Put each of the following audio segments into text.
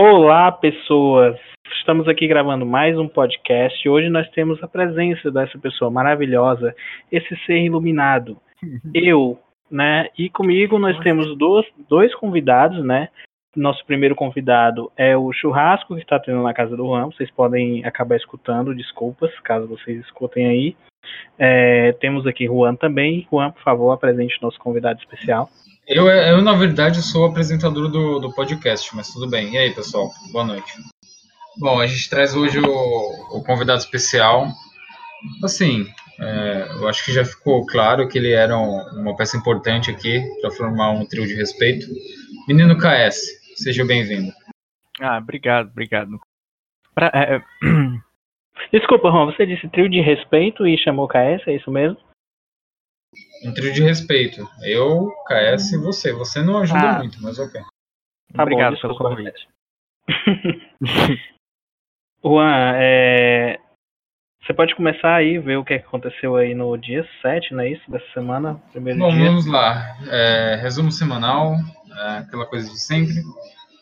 Olá, pessoas! Estamos aqui gravando mais um podcast. Hoje nós temos a presença dessa pessoa maravilhosa, esse ser iluminado. Eu, né? E comigo nós temos dois, dois convidados, né? Nosso primeiro convidado é o churrasco que está tendo na casa do Juan. Vocês podem acabar escutando, desculpas, caso vocês escutem aí. É, temos aqui Juan também. Juan, por favor, apresente nosso convidado especial. Eu, eu, na verdade, sou apresentador do, do podcast, mas tudo bem. E aí, pessoal? Boa noite. Bom, a gente traz hoje o, o convidado especial. Assim, é, eu acho que já ficou claro que ele era um, uma peça importante aqui para formar um trio de respeito. Menino KS, seja bem-vindo. Ah, obrigado, obrigado. Pra, é, é Desculpa, Ron, você disse trio de respeito e chamou KS, é isso mesmo? Um trio de respeito. Eu, KS e você. Você não ajuda Ah. muito, mas ok. Tá obrigado bom, pelo convite. Juan, é, você pode começar aí, ver o que aconteceu aí no dia 7, não é isso? Dessa semana, primeiro Bom, dia. vamos lá. É, resumo semanal, é, aquela coisa de sempre.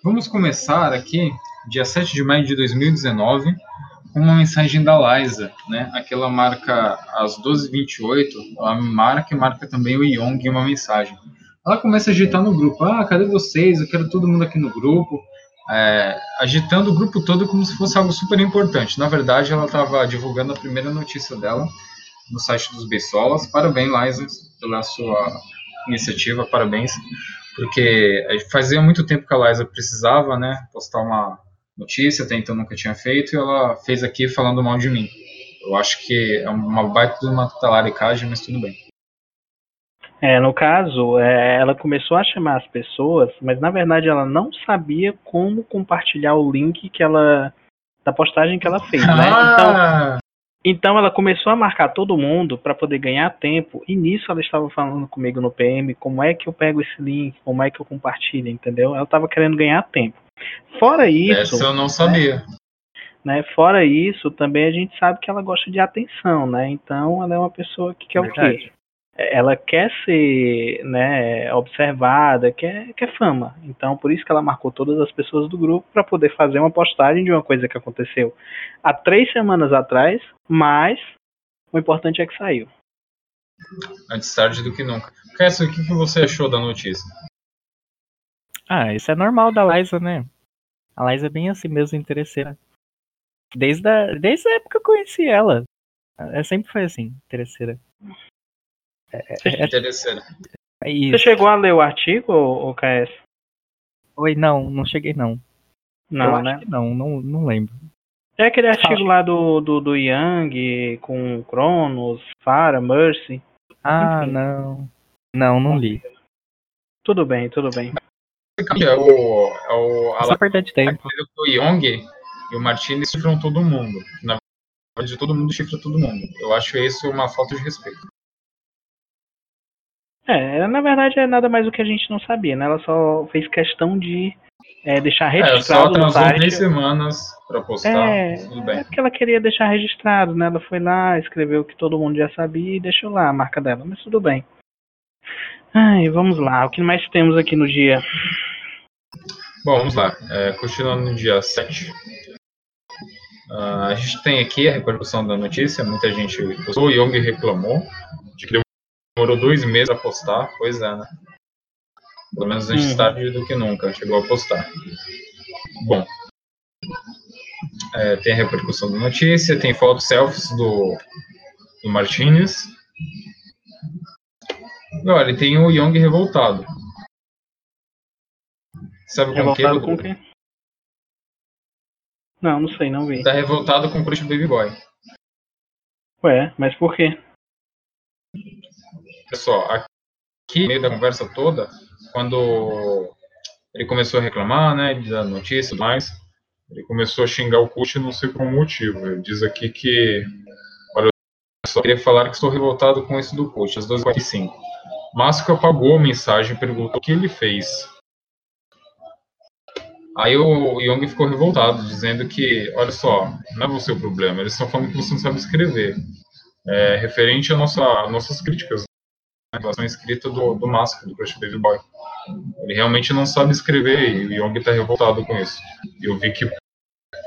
Vamos começar aqui, dia 7 de maio de 2019, com uma mensagem da Liza, né? Aquela marca às 12h28, ela marca e marca também o Yong em uma mensagem. Ela começa a agitar no grupo, ah, cadê vocês? Eu quero todo mundo aqui no grupo. É, agitando o grupo todo como se fosse algo super importante. Na verdade, ela estava divulgando a primeira notícia dela no site dos Beisolas. Parabéns, Liza, pela sua iniciativa, parabéns. Porque fazia muito tempo que a Liza precisava, né, postar uma notícia, até então nunca tinha feito, e ela fez aqui falando mal de mim. Eu acho que é uma baita de uma talaricagem, mas tudo bem. É, no caso, é, ela começou a chamar as pessoas, mas na verdade ela não sabia como compartilhar o link que ela da postagem que ela fez, né? Então, Ah, então ela começou a marcar todo mundo para poder ganhar tempo. E nisso ela estava falando comigo no PM como é que eu pego esse link, como é que eu compartilho, entendeu? Ela estava querendo ganhar tempo. Fora isso, essa eu não sabia. né? Fora isso, também a gente sabe que ela gosta de atenção, né? Então ela é uma pessoa que quer o quê? Verdade. ela quer ser né, observada, quer, quer fama. Então, por isso que ela marcou todas as pessoas do grupo para poder fazer uma postagem de uma coisa que aconteceu há três semanas atrás, mas o importante é que saiu. Antes tarde do que nunca. Cass, o que você achou da notícia? Ah, isso é normal da Liza, né? A Liza é bem assim mesmo, interesseira. Desde a, desde a época que eu conheci ela. Ela sempre foi assim, interesseira. É, é Interessante. Você isso. chegou a ler o artigo, ou, KS? Oi, não, não cheguei não. Não, eu né? acho que não, não, não lembro. É aquele artigo lá do, do, do Yang, com Cronos, Farah, Mercy. Ah, Enfim. não. Não, não li. Tudo bem, tudo bem. É o, é o, a Só perda de tempo. o Young e o Martinez chifram todo mundo. Na verdade, todo mundo chifra todo mundo. Eu acho isso uma falta de respeito. É, na verdade é nada mais do que a gente não sabia, né? Ela só fez questão de é, deixar É, só registrado no site. três semanas pra postar. É, Tudo é bem. porque ela queria deixar registrado, né? Ela foi lá, escreveu o que todo mundo já sabia e deixou lá a marca dela, mas tudo bem. Ai, vamos lá, o que mais temos aqui no dia? Bom, vamos lá. É, continuando no dia 7. Ah, a gente tem aqui a repercussão da notícia. Muita gente postou. O Young reclamou de que demorou dois meses a postar. Pois é, né? Pelo menos antes Uhum. tarde do que nunca. Chegou a postar. Bom. É, tem a repercussão da notícia. Tem fotos selfies do, do Martinez. E olha, tem o Young revoltado. Sabe com? Revoltado com o Rodrigo? quê? Não, não sei, não vi. Tá revoltado com o do Baby Boy. Ué, mas por quê? Pessoal, aqui no meio da conversa toda, quando ele começou a reclamar, né, da notícia e mais, ele começou a xingar o coach, não sei qual motivo. Ele diz aqui que, olha, eu só queria falar que estou revoltado com isso do coach, às 12h45. Máscara apagou a mensagem e perguntou o que ele fez. Aí o Young ficou revoltado, dizendo que, olha só, não é você o problema, eles estão falando que você não sabe escrever. É, referente a nossa, nossas críticas relação escrita do, do Mask, do Crush Baby Boy. Ele realmente não sabe escrever e o Young está revoltado com isso. Eu vi que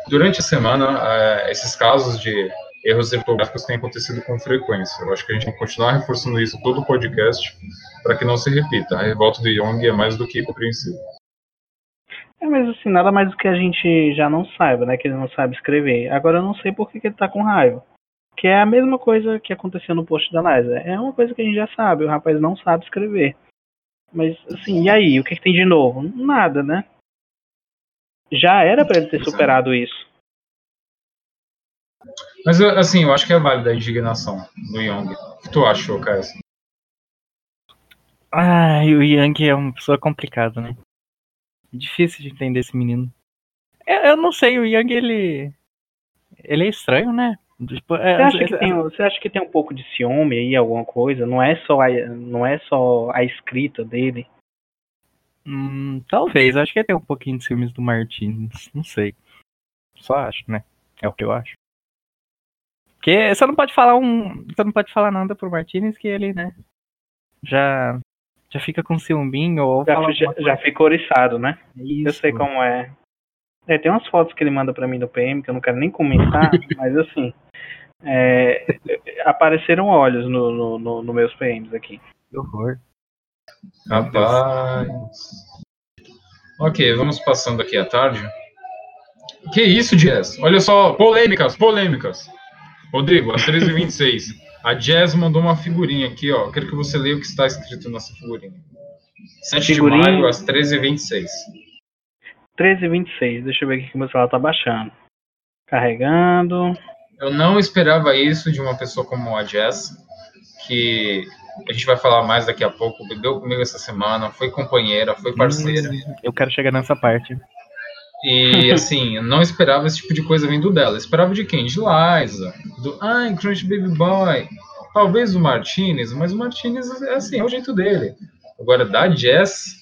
durante a semana é, esses casos de erros ortográficos têm acontecido com frequência. Eu acho que a gente que continuar reforçando isso todo o podcast para que não se repita. A revolta do Young é mais do que compreensível. É, mas assim, nada mais do que a gente já não saiba, né? Que ele não sabe escrever. Agora eu não sei por que, que ele tá com raiva. Que é a mesma coisa que aconteceu no post da Liza. É uma coisa que a gente já sabe, o rapaz não sabe escrever. Mas assim, e aí? O que, que tem de novo? Nada, né? Já era para ele ter superado isso. Mas assim, eu acho que é válida a indignação do Young. O que tu achou, Caio? Ah, o Yang é uma pessoa complicada, né? Difícil de entender esse menino. Eu, eu não sei, o Yang, ele. Ele é estranho, né? Tipo, é, você, acha que tem, você acha que tem um pouco de ciúme aí, alguma coisa? Não é só a, não é só a escrita dele? Hum, talvez, acho que tem um pouquinho de ciúmes do Martins, não sei. Só acho, né? É o que eu acho. Porque você não pode falar um. Você não pode falar nada pro Martinez que ele, né? Já. Já fica com ciúminho ou já, já, já fica oriçado, né? Isso. Eu sei como é. É, tem umas fotos que ele manda para mim no PM que eu não quero nem comentar, mas assim. É, apareceram olhos no, no, no, no, meus PMs aqui. Que horror. Rapaz. Ok, vamos passando aqui a tarde. Que isso, Jazz? Olha só, polêmicas, polêmicas. Rodrigo, às 13h26. A Jazz mandou uma figurinha aqui, ó. Quero que você leia o que está escrito nessa figurinha. 7 figurinha... de maio, às 13h26. 13h26. Deixa eu ver aqui que o meu celular tá baixando. Carregando. Eu não esperava isso de uma pessoa como a Jess, que a gente vai falar mais daqui a pouco. Bebeu comigo essa semana, foi companheira, foi parceira. Eu quero chegar nessa parte. E assim, não esperava esse tipo de coisa vindo dela. Esperava de quem? De Liza, do Ai, Crunch Baby Boy. Talvez do Martinez, mas o Martinez é assim, é o jeito dele. Agora, da Jess,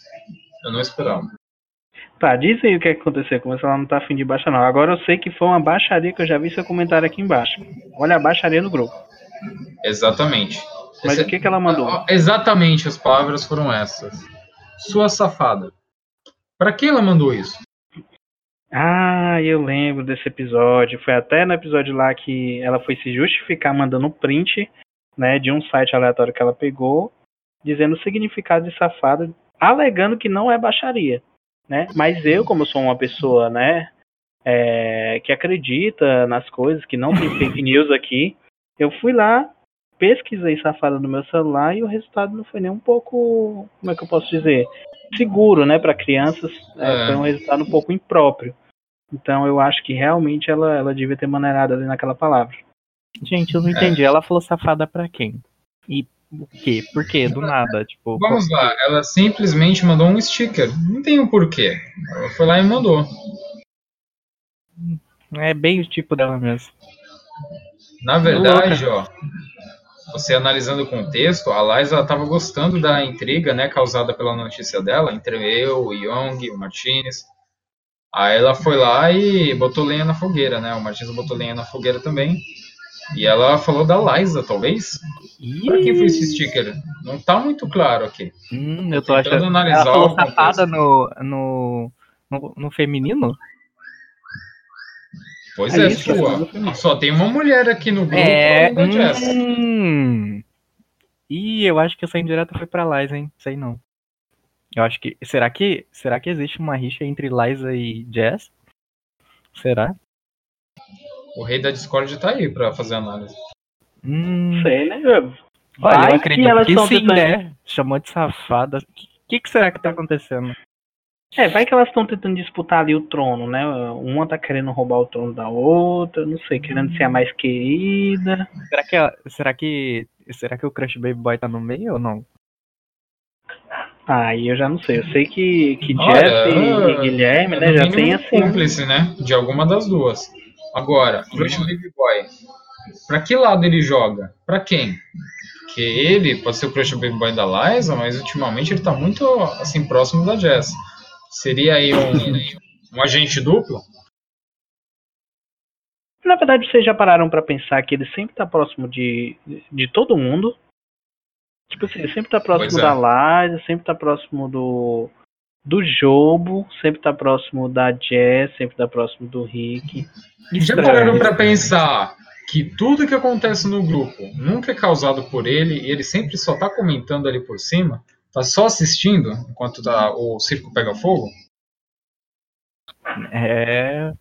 eu não esperava. Tá, diz aí o que, é que aconteceu, como ela não tá afim de baixar não. Agora eu sei que foi uma baixaria que eu já vi seu comentário aqui embaixo. Olha a baixaria no grupo. Exatamente. Mas Esse... o que, que ela mandou? Ah, exatamente, as palavras foram essas. Sua safada. Para quem ela mandou isso? Ah, eu lembro desse episódio. Foi até no episódio lá que ela foi se justificar mandando um print, né, de um site aleatório que ela pegou, dizendo o significado de safada, alegando que não é baixaria né? Mas eu, como sou uma pessoa, né, é, que acredita nas coisas, que não tem fake news aqui, eu fui lá, pesquisei safada no meu celular e o resultado não foi nem um pouco, como é que eu posso dizer, seguro, né, para crianças. É, é. Foi um resultado um pouco impróprio. Então eu acho que realmente ela, ela devia ter maneirado ali naquela palavra. Gente, eu não entendi. Ela falou safada para quem? E o quê? Por quê? Do nada, tipo. Vamos lá, ela simplesmente mandou um sticker. Não tem um porquê. Ela foi lá e mandou. É bem o tipo dela mesmo. Na verdade, ó, você analisando o contexto, a Liza estava gostando da intriga, né, causada pela notícia dela entre eu, o Young, o Martinez. Aí ela foi lá e botou lenha na fogueira, né? O Martinez botou lenha na fogueira também. E ela falou da Liza, talvez? Ih. Pra quem foi esse sticker? Não tá muito claro aqui. Hum, eu tô achando. Analisar ela falou safada no, no, no, no, feminino? Pois é, é sua. Só tem uma mulher aqui no grupo. É. Hum. Ih, eu acho que essa indireta foi pra Liza, hein? Sei não. Eu acho que. Será que. Será que existe uma rixa entre Liza e Jess? Será? O rei da Discord tá aí pra fazer análise. Hum. Sei, né? Olha, eu acredito que, que sim, né? Chamou de safada. O que, que será que tá acontecendo? É, vai que elas estão tentando disputar ali o trono, né? Uma tá querendo roubar o trono da outra, não sei, querendo ser a mais querida. Será que, será que, será que o Crush Baby Boy tá no meio ou não? Aí ah, eu já não sei. Eu sei que, que Jeff e, e Guilherme, né, já tem assim. cúmplice, né? De alguma das duas. Agora, Crush Baby Boy. Pra que lado ele joga? Pra quem? Porque ele pode ser o Crush Baby Boy da Liza, mas ultimamente ele tá muito assim próximo da Jess. Seria aí um, um agente duplo? Na verdade, vocês já pararam para pensar que ele sempre tá próximo de, de todo mundo. Tipo assim, ele sempre tá próximo é. da Liza, sempre tá próximo do. Do Jobo, sempre tá próximo da Jess, sempre tá próximo do Rick. Já Estranho. pararam pra pensar que tudo que acontece no grupo nunca é causado por ele e ele sempre só tá comentando ali por cima? Tá só assistindo enquanto tá- o circo pega fogo? É...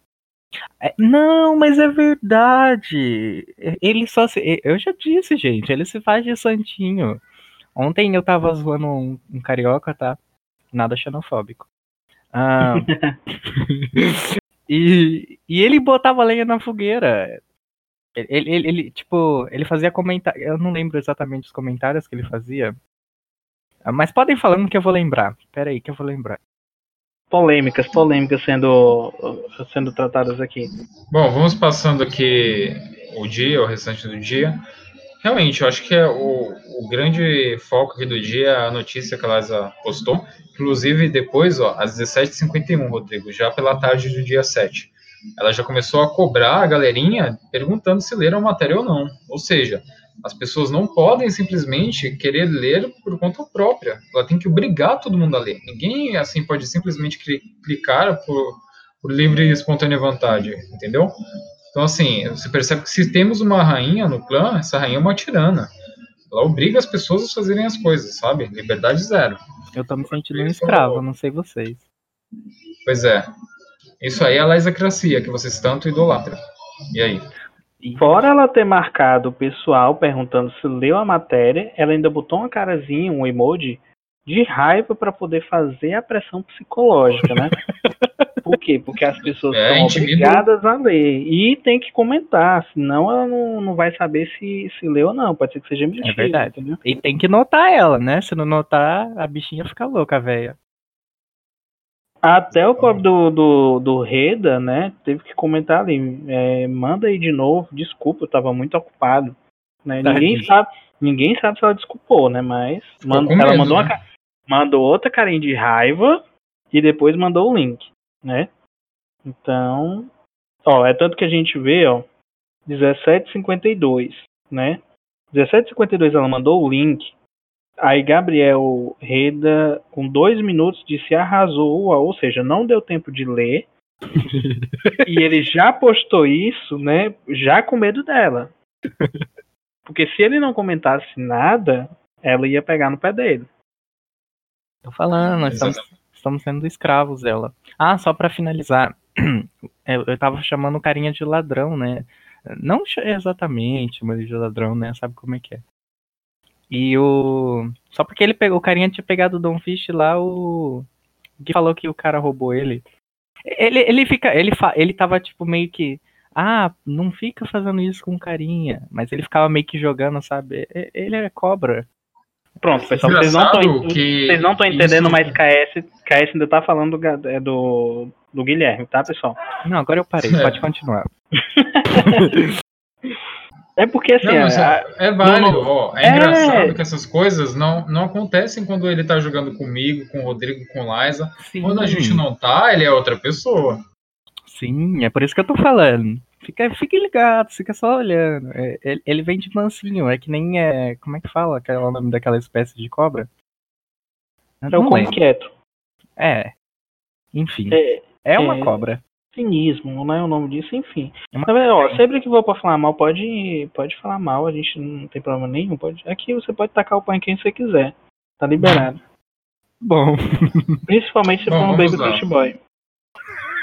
é- Não, mas é verdade. Ele só se. Eu já disse, gente, ele se faz de santinho. Ontem eu tava zoando um, um carioca, tá? Nada xenofóbico. Ah, e, e ele botava lenha na fogueira. Ele, ele, ele, tipo, ele fazia comentários. Eu não lembro exatamente os comentários que ele fazia. Mas podem falando que eu vou lembrar. Pera aí que eu vou lembrar. Polêmicas, polêmicas sendo, sendo tratadas aqui. Bom, vamos passando aqui o dia, o restante do dia. Realmente, eu acho que é o, o grande foco aqui do dia é a notícia que a Liza postou. Inclusive, depois, ó, às 17h51, Rodrigo, já pela tarde do dia 7. Ela já começou a cobrar a galerinha perguntando se leram a matéria ou não. Ou seja, as pessoas não podem simplesmente querer ler por conta própria. Ela tem que obrigar todo mundo a ler. Ninguém, assim, pode simplesmente cli- clicar por, por livre e espontânea vontade, entendeu? Então, assim, você percebe que se temos uma rainha no clã, essa rainha é uma tirana. Ela obriga as pessoas a fazerem as coisas, sabe? Liberdade zero. Eu tô me sentindo um escravo, não sei vocês. Pois é. Isso aí é a laisacracia que vocês tanto idolatram. E aí? Fora ela ter marcado o pessoal perguntando se leu a matéria, ela ainda botou uma carazinha, um emoji de raiva para poder fazer a pressão psicológica, né? Por quê? Porque as pessoas É, são obrigadas a ler e tem que comentar, senão ela não, não vai saber se, se leu ou não. Pode ser que seja mentira, verdade. entendeu? E tem que notar ela, né? Se não notar, a bichinha fica louca, velha. Até o pobre do, do, do Reda, né, teve que comentar ali, é, manda aí de novo, desculpa, eu tava muito ocupado. Né? Ninguém Tadinho. sabe, ninguém sabe se ela desculpou, né? Mas manda- ela medo, mandou, uma né? ca- mandou outra carinha de raiva e depois mandou o link, né? Então, ó, é tanto que a gente vê, ó, 1752, né? 1752 ela mandou o link. Aí Gabriel Reda, com dois minutos, disse arrasou, ou seja, não deu tempo de ler. e ele já postou isso, né? Já com medo dela. Porque se ele não comentasse nada, ela ia pegar no pé dele. Tô falando, nós estamos, estamos sendo escravos dela. Ah, só pra finalizar. Eu, eu tava chamando o carinha de ladrão, né? Não exatamente, mas de ladrão, né? Sabe como é que é. E o. Só porque ele pegou. O carinha tinha pegado o Don Fish lá, o. Que falou que o cara roubou ele. Ele, ele fica. Ele, fa... ele tava tipo meio que. Ah, não fica fazendo isso com carinha. Mas ele ficava meio que jogando, sabe? Ele é cobra. Pronto, pessoal, vocês não estão vocês não estão entendendo isso- mais KS. KS ainda tá falando do, é do, do Guilherme, tá, pessoal? Não, agora eu parei, É. pode continuar. É porque assim, Não, é, é válido, não- ó. É, é. engraçado que essas coisas não, não acontecem quando ele tá jogando comigo, com o Rodrigo, com o Liza. Sim. Quando a gente não tá, ele é outra pessoa. Sim, é por isso que eu tô falando. Fica, fique ligado, fica só olhando. É, ele, ele vem de mansinho, é que nem é. Como é que fala aquela- o nome daquela espécie de cobra? Eu é o não como lembro. quieto. É. Enfim, É é uma é. cobra. Cinismo, não é o nome disso, enfim. É vendo? Ó, sempre que for pra falar mal, pode, pode falar mal, a gente não tem problema nenhum. Pode, aqui você pode tacar o pão em quem você quiser. Tá liberado. Bom. Principalmente se for um Baby. Crush Boy.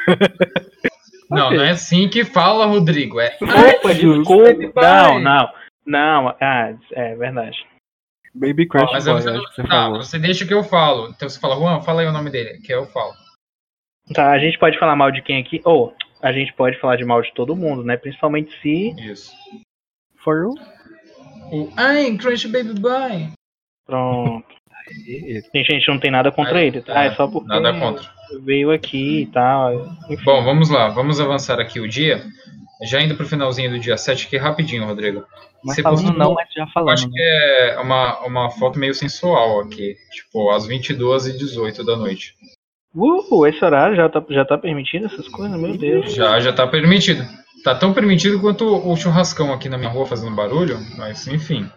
Não, Ok. não é assim que fala, Rodrigo. É Opa, desculpa. Não, não. Não, ah, é verdade. Baby Crush Mas Boy, você, que você tá, você deixa que eu falo. Então você fala, Juan, fala aí o nome dele, que eu falo. Tá, a gente pode falar mal de quem aqui? Ou a gente pode falar de mal de todo mundo, né? Principalmente se. Isso. For you? O Ai, Crush Baby Boy. Pronto. Gente, a gente não tem nada contra É, ele, tá? É só porque Nada contra. veio aqui e tal. Enfim. Bom, vamos lá, vamos avançar aqui o dia. Já indo pro finalzinho do dia 7 aqui, rapidinho, Rodrigo. Mas Você falando postou- não, mas já falando, acho né? que é uma, uma foto meio sensual aqui. Tipo, às 22h18 da noite. Uh, esse horário já tá, já tá permitido essas coisas? Meu Deus. Já, já tá permitido. Tá tão permitido quanto o churrascão aqui na minha rua fazendo barulho, mas enfim.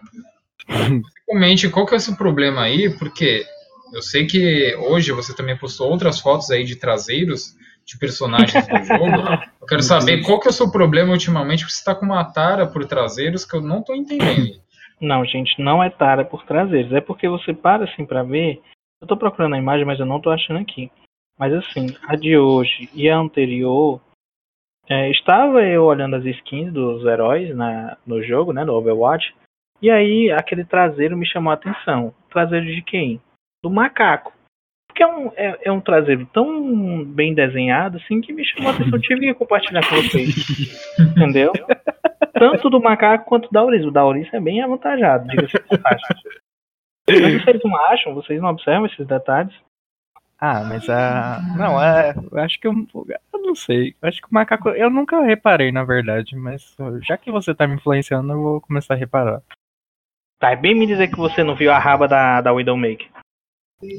Comente qual que é o seu problema aí, porque eu sei que hoje você também postou outras fotos aí de traseiros de personagens do jogo. Eu quero saber qual que é o seu problema ultimamente, porque você tá com uma tara por traseiros que eu não tô entendendo. Não, gente, não é tara por traseiros. É porque você para assim pra ver. Eu tô procurando a imagem, mas eu não tô achando aqui. Mas assim, a de hoje e a anterior. é, estava eu olhando as skins dos heróis na, no jogo, né? No Overwatch. E aí aquele traseiro me chamou a atenção. Traseiro de quem? Do macaco. Porque é um, é, é um traseiro tão bem desenhado assim que me chamou a atenção. Eu tive que compartilhar com vocês. Entendeu? Tanto do macaco quanto da Auris. O da Auris é bem avantajado, diga-se de passagem. Mas vocês não acham? Vocês não observam esses detalhes? Ah, mas a. Não, é. Eu acho que eu. Eu não sei. Eu acho que o macaco. Eu nunca reparei, na verdade, mas já que você tá me influenciando, eu vou começar a reparar. Tá, é bem me dizer que você não viu a raba da, da Widowmaker.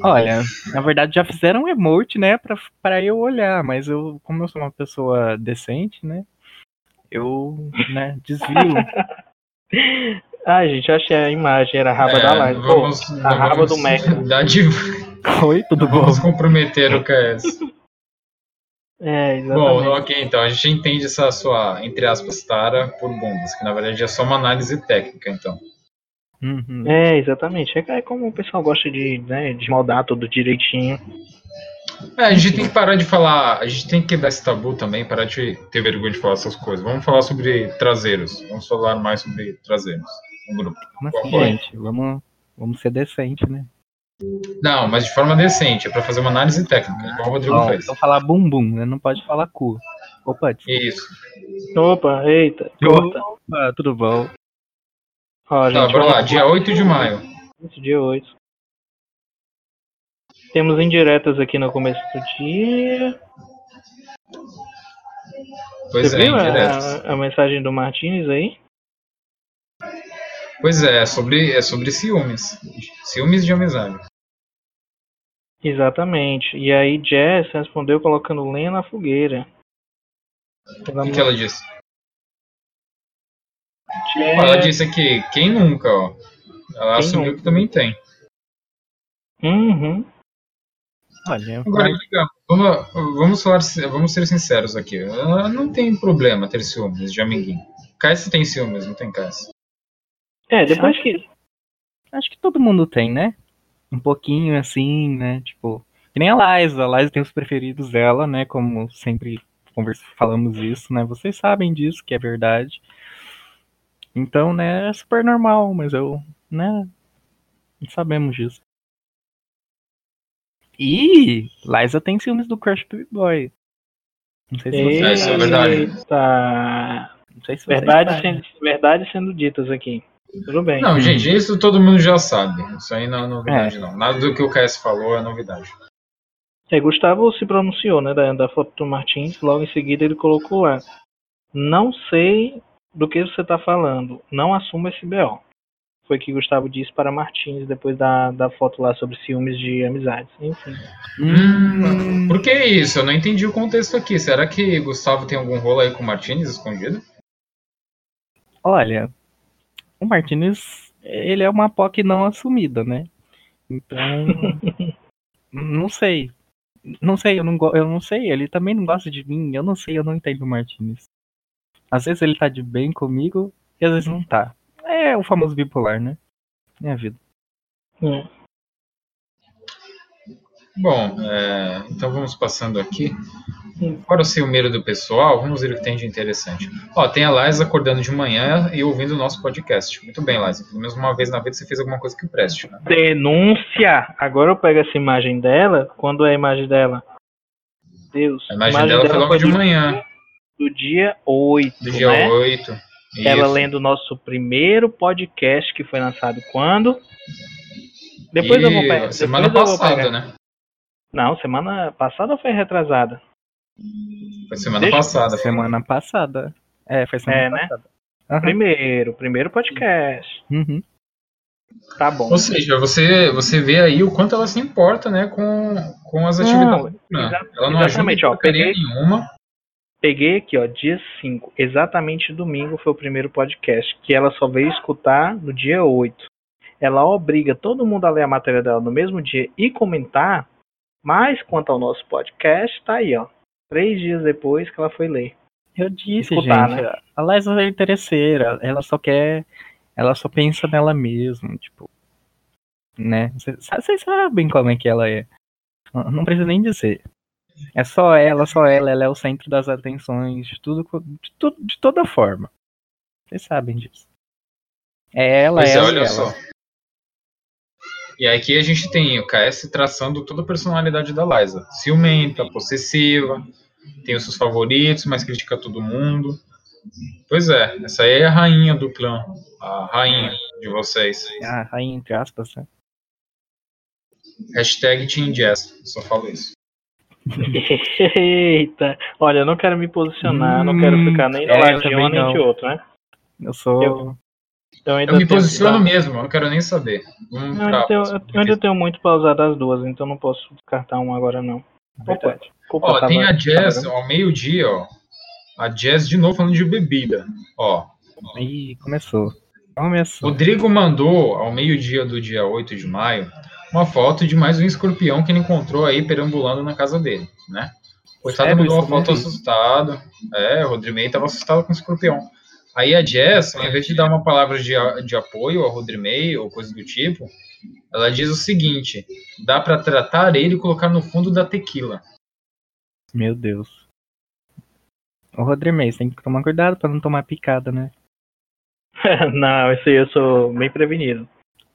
Olha, na verdade já fizeram um emote, né, pra, pra eu olhar, mas eu, como eu sou uma pessoa decente, né, eu, né, desvio. Ai, gente, eu achei a imagem, era a raba É, da live. Pô, vamos, a raba vamos do Mac. dar de- Oi, tudo bom? vamos comprometer o KS. É, Bom, exatamente. ok, então a gente entende essa sua, entre aspas, tara por bundas, que na verdade é só uma análise técnica, então. Uhum. É, exatamente. É, é como o pessoal gosta de, né, de moldar tudo direitinho. É, a gente tem que parar de falar, a gente tem que quebrar esse tabu também, parar de ter vergonha de falar essas coisas. Vamos falar sobre traseiros, vamos falar mais sobre traseiros no grupo. Bom, gente? Vamos, vamos ser decente, né? Não, mas de forma decente, é pra fazer uma análise técnica, igual o Rodrigo Ó, fez. então falar bumbum, né? Não pode falar cu. Opa, desculpa. Isso. Opa, eita, corta. Opa, tudo bom? Ó, Tá, gente, bora lá, dia 8 de maio. Dia 8. Temos indiretas aqui no começo do dia. Pois Você é, viu a, a mensagem do Martins aí? Pois é, é sobre, é sobre ciúmes. Ciúmes de amizade. Exatamente. E aí Jess respondeu colocando lenha na fogueira. O que, que ela disse? Ó, Ela Jess. disse aqui, quem nunca, ó. Ela Quem assumiu nunca? que também tem. Uhum. Olha, Agora, legal, vamos, vamos, falar, vamos ser sinceros aqui. Ela Não tem problema ter ciúmes de amiguinho. Cass tem ciúmes, não tem Cass? É, depois que. acho que todo mundo tem, né? Um pouquinho assim, né? Tipo, que nem a Liza. A Liza tem os preferidos dela, né? Como sempre conversa, falamos isso, né? Vocês sabem disso, que é verdade. Então, né, é super normal, mas eu, né, sabemos disso. E Liza tem ciúmes do Crush Boy. Não sei se vocês É, isso é verdade. Eita. Não sei se Verdade sendo, verdade sendo ditas aqui. Tudo bem. Não, gente, isso todo mundo já sabe. Isso aí não é novidade, não. Nada do que o Cass falou é novidade. É, Gustavo se pronunciou, né, da, da foto do Martins, logo em seguida ele colocou lá. Não sei do que você está falando, não assumo esse BO. Foi o que Gustavo disse para Martins depois da, da foto lá sobre ciúmes de amizades. Enfim. Hum, por que isso? Eu não entendi o contexto aqui. Será que Gustavo tem algum rolo aí com o Martinez escondido? Olha, o Martinez, ele é uma POC não assumida, né? Então, não sei. Não sei, eu não, eu não sei, ele também não gosta de mim, eu não sei, eu não entendo o Martinez. Às vezes ele tá de bem comigo e às vezes não tá. É o famoso bipolar, né? Minha vida. Hum. Bom, é, então vamos passando aqui. Fora o ciúmeiro do pessoal, vamos ver o que tem de interessante. Ó, tem a Liza acordando de manhã e ouvindo o nosso podcast. Muito bem, Liza. Pelo menos uma vez na vida você fez alguma coisa que preste, né? Denúncia! Agora eu pego essa imagem dela. Quando é a imagem dela? Deus. A imagem dela foi logo de do, manhã, do dia 8. do dia né? 8. Ela Isso. lendo o nosso primeiro podcast que foi lançado quando? Depois eu vou E pegar. Semana passada, né? Não, semana passada foi retrasada? Foi semana Deixa- passada. Semana passada. É, foi semana É, né? passada. Aham. Primeiro, primeiro podcast. Uhum. Tá bom. Ou seja, você, você vê aí o quanto ela se importa, né, com, com as Não, atividades. né? exa- ela não ajuda exatamente, em ó, peguei- nenhuma. Peguei aqui, ó, dia 5. Exatamente domingo foi o primeiro podcast. Que ela só veio escutar no dia 8. ela obriga todo mundo a ler a matéria dela no mesmo dia e comentar, mas quanto ao nosso podcast, tá aí, ó. Três dias depois que ela foi ler. Eu disse, Escutar, gente, né? a Liza é interesseira, ela só quer, ela só pensa nela mesma, tipo, né? Vocês sabem como é que ela é. Não precisa nem dizer. É só ela, só ela, ela é o centro das atenções, de tudo, de, tu- de toda forma. Vocês sabem disso. É ela, Pois é, ela e olha ela. só. E aqui a gente tem o KS traçando toda a personalidade da Liza. Ciumenta, possessiva, tem os seus favoritos, mas critica todo mundo. Pois é, essa aí é a rainha do clã. A rainha de vocês. Ah, rainha, entre aspas, né? Hashtag Team Jazz. Só falo isso. Eita! Olha, eu não quero me posicionar, não quero Hum, ficar nem do é, eu lado de um nem de outro, né? Eu sou. Eu- Eu ainda Eu me posiciono mesmo, eu não quero nem saber. Vamos Eu pra ainda, tenho, eu ainda tenho muito pra usar das duas, então não posso descartar uma agora não. Verdade. Culpa Ó, tem a Jazz, ao meio-dia, ó. A Jazz de novo falando de bebida. Ó, Ih, começou. Começou. Rodrigo mandou ao meio-dia do dia 8 de maio uma foto de mais um escorpião que ele encontrou aí perambulando na casa dele, né? Coitado mandou uma eu foto assustado. É, o Rodrimei tava assustado com o escorpião. Aí a Jess, ao invés de dar uma palavra de, de apoio ao Rodrimei ou coisa do tipo, ela diz o seguinte: dá pra tratar ele e colocar no fundo da tequila. Meu Deus. Ô, Rodrimei, você tem que tomar cuidado pra não tomar picada, né? não, isso aí eu sou bem prevenido.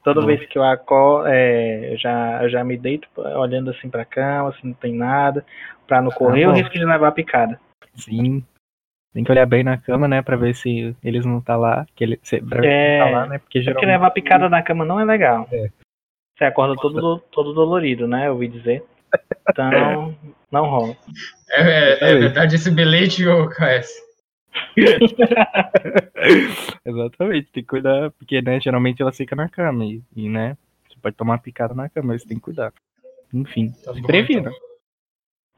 Toda vez que eu acordo, é, eu, já, eu já me deito olhando assim pra cama, se não tem nada, pra não correr o bom. risco de levar a picada. Sim. Tem que olhar bem na cama, né? Pra ver se eles não tá lá. Que ele, se, pra ver É, se tá lá, né? Porque Porque geralmente. levar picada na cama não é legal. É. Você acorda todo, do- todo dolorido, né? Eu ouvi dizer. Então, não rola. É, é- é verdade esse bilhete, ô KS? Exatamente, tem que cuidar. Porque, né? Geralmente ela fica na cama. E, e, né? Você pode tomar picada na cama, mas tem que cuidar. Enfim, Tá se bom, previna. então.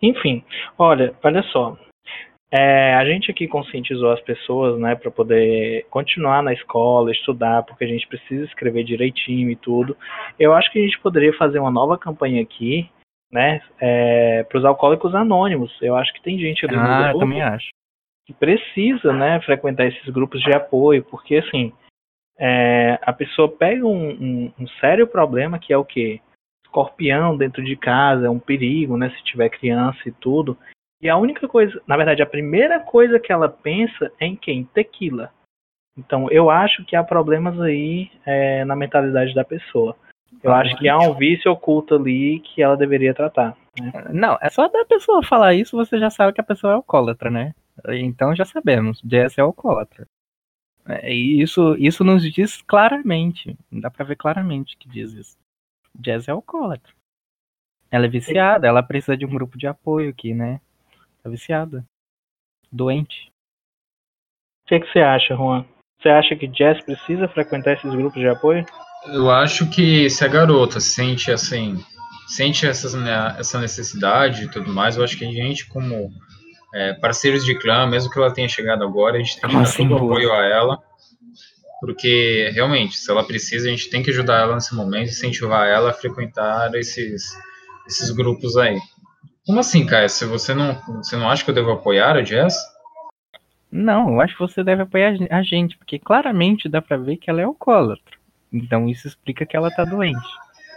Enfim, olha, olha só. É, a gente aqui conscientizou as pessoas, né, para poder continuar na escola, estudar, porque a gente precisa escrever direitinho e tudo. Eu acho que a gente poderia fazer uma nova campanha aqui, né, para os alcoólicos anônimos. Eu acho que tem gente ali no Ah, grupo também acho. que precisa, né, frequentar esses grupos de apoio, porque assim, é, a pessoa pega um, um- um sério problema que é o quê? Escorpião dentro de casa é um perigo, né, se tiver criança e tudo. E a única coisa, na verdade, a primeira coisa que ela pensa é em quem? Tequila. Então, eu acho que há problemas aí é, na mentalidade da pessoa. Eu acho que há um vício oculto ali que ela deveria tratar. Não, é só da pessoa falar isso, você já sabe que a pessoa é alcoólatra, né? Então já sabemos, Jess é alcoólatra. É, E isso, isso nos diz claramente, dá pra ver claramente que diz isso. Jess é alcoólatra. Ela é viciada, ela precisa de um grupo de apoio aqui, né? Tá viciada. Doente. O que, que você acha, Juan? Você acha que Jess precisa frequentar esses grupos de apoio? Eu acho que se a garota sente assim, sente essas, né, essa necessidade e tudo mais, eu acho que a gente, como é, parceiros de clã, mesmo que ela tenha chegado agora, a gente tem que dar Nossa, todo o apoio a ela, porque realmente, se ela precisa, a gente tem que ajudar ela nesse momento, incentivar ela a frequentar esses, esses grupos aí. Como assim, Caio? Se você não, você não acha que eu devo apoiar a Jess? Não, eu acho que você deve apoiar a gente, porque claramente dá pra ver que ela é alcoólatra. Então isso explica que ela tá doente.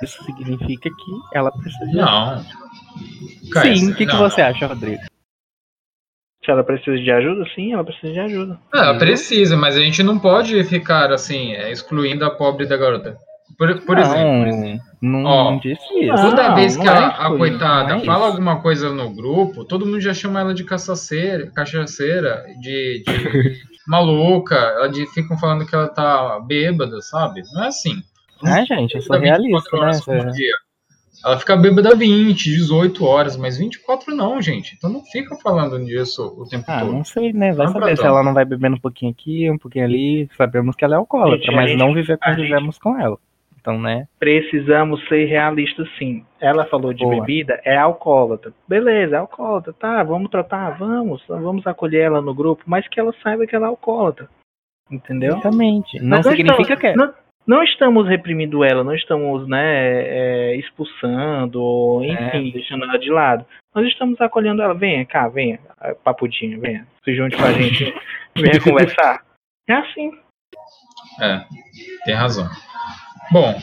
Isso significa que ela precisa de Não. Caio, Sim, o que, que não, você não. acha, Rodrigo? Se ela precisa de ajuda, sim, ela precisa de ajuda. Ah, Ela precisa, mas a gente não pode ficar assim, é, excluindo a pobre da garota. Por, por não, exemplo, não, Ó, não disse isso. Toda vez que não é a, a excluir, coitada não é fala alguma coisa no grupo, todo mundo já chama ela de cachaceira, cachaceira de, de maluca, ela de, ficam falando que ela tá bêbada, sabe? Não é assim. Ah, gente, eu sou Bêbada 24 realista, né? horas por Você- dia. Ela fica bêbada 20, 18 horas, mas 24 não, gente. Então não fica falando disso o tempo Ah, todo. não sei, né? Vai Não, saber se Platão. ela não vai bebendo um pouquinho aqui, um pouquinho ali. Sabemos que ela é alcoólatra, Gente, a mas gente- não viver a convivemos com ela. Né? Precisamos ser realistas, sim. Ela falou de Boa. bebida, é alcoólatra. Beleza, é alcoólatra. Tá, vamos tratar, vamos. Vamos acolher ela no grupo, mas que ela saiba que ela é alcoólatra. Entendeu? Exatamente. Não significa estamos- que é. Não, não estamos reprimindo ela, não estamos né, é, expulsando, ou, enfim, é. deixando ela de lado. Nós estamos acolhendo ela. Venha cá, venha, papudinha, venha, se junte com a gente, venha conversar. É assim. É, tem razão. Bom,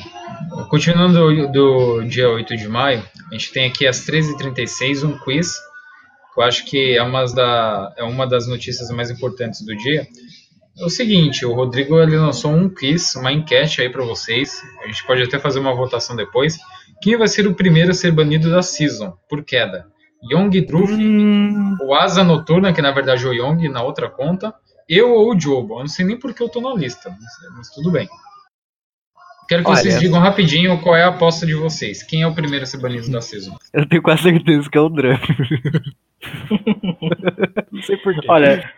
continuando do, do dia 8 de maio, a gente tem aqui às 13h36 um quiz, que eu acho que é uma, da, é uma das notícias mais importantes do dia, é o seguinte, o Rodrigo ele lançou um quiz, uma enquete aí para vocês. A gente pode até fazer uma votação depois. Quem vai ser o primeiro a ser banido da season por queda? Yong Druff, hum. o Asa Noturna, que na verdade é o Yong na outra conta, eu ou o Jobo. Eu não sei nem porque eu tô na lista, mas tudo bem. Quero que Olha, vocês digam rapidinho qual é a aposta de vocês. Quem é o primeiro a ser banido da season? Eu tenho quase certeza que é o Druff. não sei porquê. Olha,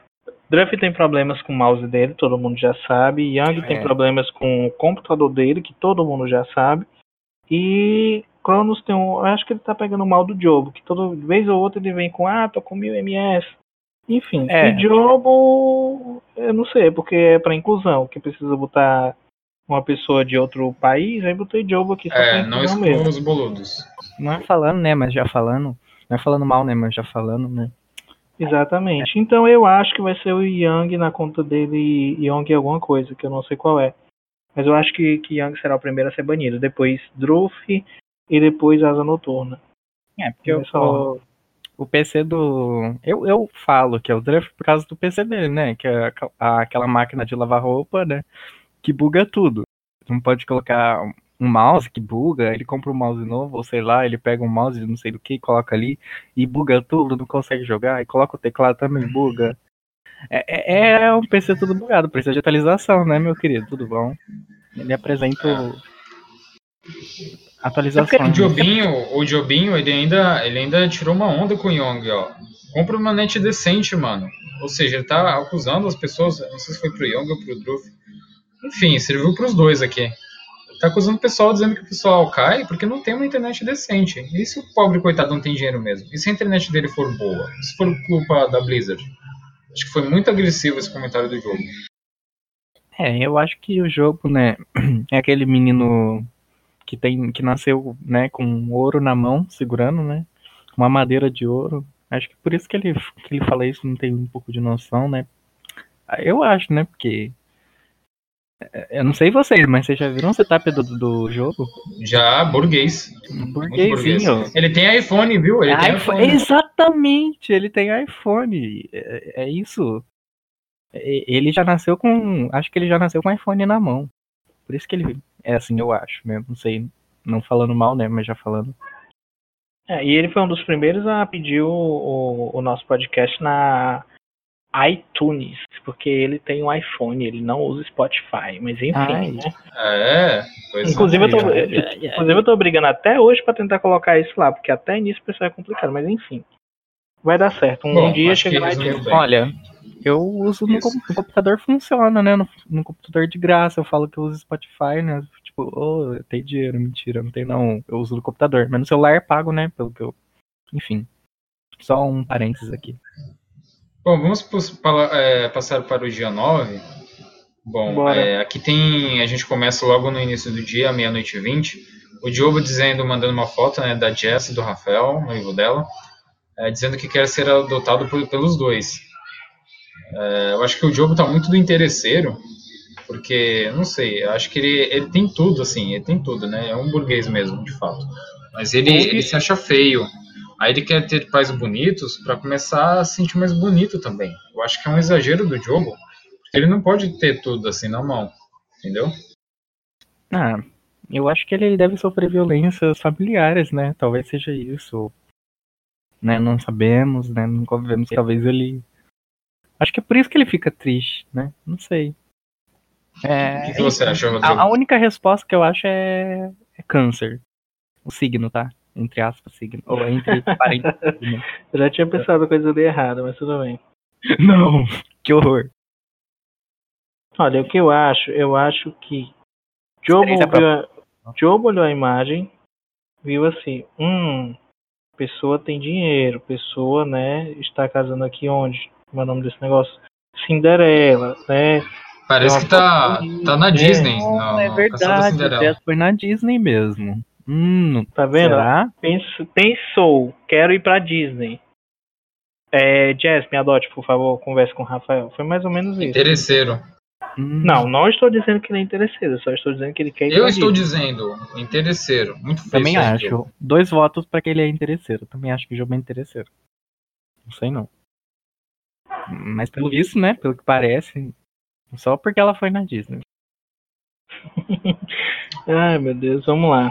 Druff tem problemas com o mouse dele, todo mundo já sabe. Young é. tem problemas com o computador dele, que todo mundo já sabe. E Cronos tem um. Eu acho que ele tá pegando mal do Jobo, que toda vez ou outra ele vem com, ah, tô com 1000 ms. Enfim, é. e Jobo, eu não sei, porque é pra inclusão, que precisa botar uma pessoa de outro país, aí botei Jobo aqui só É, não excluam os boludos. Não é falando, né, mas já falando. Não é falando mal, né, mas já falando, né. Exatamente. Então eu acho que vai ser o Yang na conta dele, Young alguma coisa, que eu não sei qual é. Mas eu acho que, que Yang será o primeiro a ser banido. Depois Druff e depois Asa Noturna. É, porque eu, o, o PC do. Eu, eu falo que é o Druff por causa do PC dele, né? Que é aquela máquina de lavar roupa, né? Que buga tudo. Não pode colocar um mouse que buga, ele compra um mouse novo, ou sei lá, ele pega um mouse de não sei do que, coloca ali e buga tudo, não consegue jogar, e coloca o teclado também buga. É, é, é um PC tudo bugado, precisa de atualização, né, meu querido? Tudo bom? Ele apresenta atualização. É o Jobinho, o Jobinho, ele ainda, ele ainda tirou uma onda com o Young, ó. Compra uma net decente, mano. Ou seja, ele tá acusando as pessoas, não sei se foi pro Young ou pro Druff. Enfim, serviu pros dois aqui tá acusando o pessoal dizendo que o pessoal cai porque não tem uma internet decente. E se o pobre coitado não tem dinheiro mesmo? E se a internet dele for boa? Se for culpa da Blizzard? Acho que foi muito agressivo esse comentário do jogo. É, eu acho que o jogo, né, é aquele menino que tem que nasceu, né, com ouro na mão, segurando, né, uma madeira de ouro. Acho que por isso que ele que ele fala isso, não tem um pouco de noção, né? Eu acho, né, porque eu não sei vocês, mas vocês já viram o setup do, do jogo? Já, burguês. Burguesinho. Ele tem iPhone, viu? Ele tem iPhone. Exatamente, ele tem iPhone. É, é, isso. Ele já nasceu com. Acho que ele já nasceu com iPhone na mão. Por isso que ele é assim, eu acho, né? Não sei, não falando mal, né? Mas já falando. É, e ele foi um dos primeiros a pedir o, o, o nosso podcast na iTunes, porque ele tem um iPhone, ele não usa Spotify, mas enfim, Ai. né? É, pois inclusive, é. eu tô, inclusive eu tô brigando até hoje para tentar colocar isso lá, porque até início o pessoal é complicado, mas enfim. Vai dar certo. Um Bom, dia chega lá e Olha, eu uso no, no, computador funciona, né? No, no, computador de graça. Eu falo que eu uso Spotify, né? Tipo, oh, eu tenho dinheiro, mentira, não tem não. Eu uso no computador. Mas no celular é pago, né? Pelo que eu. Enfim. Só um parênteses aqui. Bom, vamos é, passar para o dia 9. Bom, é, aqui tem. A gente começa logo no início do dia, meia-noite e vinte. O Diogo dizendo, mandando uma foto né, da Jess e do Rafael, noivo dela, é, dizendo que quer ser adotado por, pelos dois. É, eu acho que o Diogo está muito do interesseiro, porque, não sei, acho que ele, ele tem tudo, assim, ele tem tudo, né? É um burguês mesmo, de fato. Mas ele, ele se acha feio. Aí ele quer ter pais bonitos para começar a se sentir mais bonito também. Eu acho que é um exagero do jogo, porque ele não pode ter tudo assim na mão, entendeu? Ah, eu acho que ele deve sofrer violências familiares, né? Talvez seja isso. Né? Não sabemos, né? Nunca vemos. Talvez ele. Acho que é por isso que ele fica triste, né? Não sei. É, o que, que você acha, Rodrigo? A, a, única resposta que eu acho é, é câncer. O signo, tá? Entre aspas, signo. Ou entre parênteses. Eu já tinha pensado coisa de errada, mas tudo bem. Não, que horror. Olha, o que eu acho, eu acho que Jobo, viu, Jobo olhou a imagem, viu assim, hum, pessoa tem dinheiro, pessoa, né, está casando aqui onde? Como é o nome desse negócio? Cinderela, né? Parece que tá, tá na Disney. Não, é Castelo da verdade. Foi na Disney mesmo. Hum, Tá vendo? será? Penso- pensou, quero ir pra Disney. É, Jess, me adote, por favor, converse com o Rafael. Foi mais ou menos isso. Interesseiro. Hum, Não, não estou dizendo que ele é interesseiro, só estou dizendo que ele quer ir Eu pra estou Disney. dizendo, interesseiro. Muito feio Também acho. Dois votos pra que ele é interesseiro. Também acho que o jogo é interesseiro. Não sei não. Mas pelo visto, né? Pelo que parece. Só porque ela foi na Disney. Ai, meu Deus, vamos lá.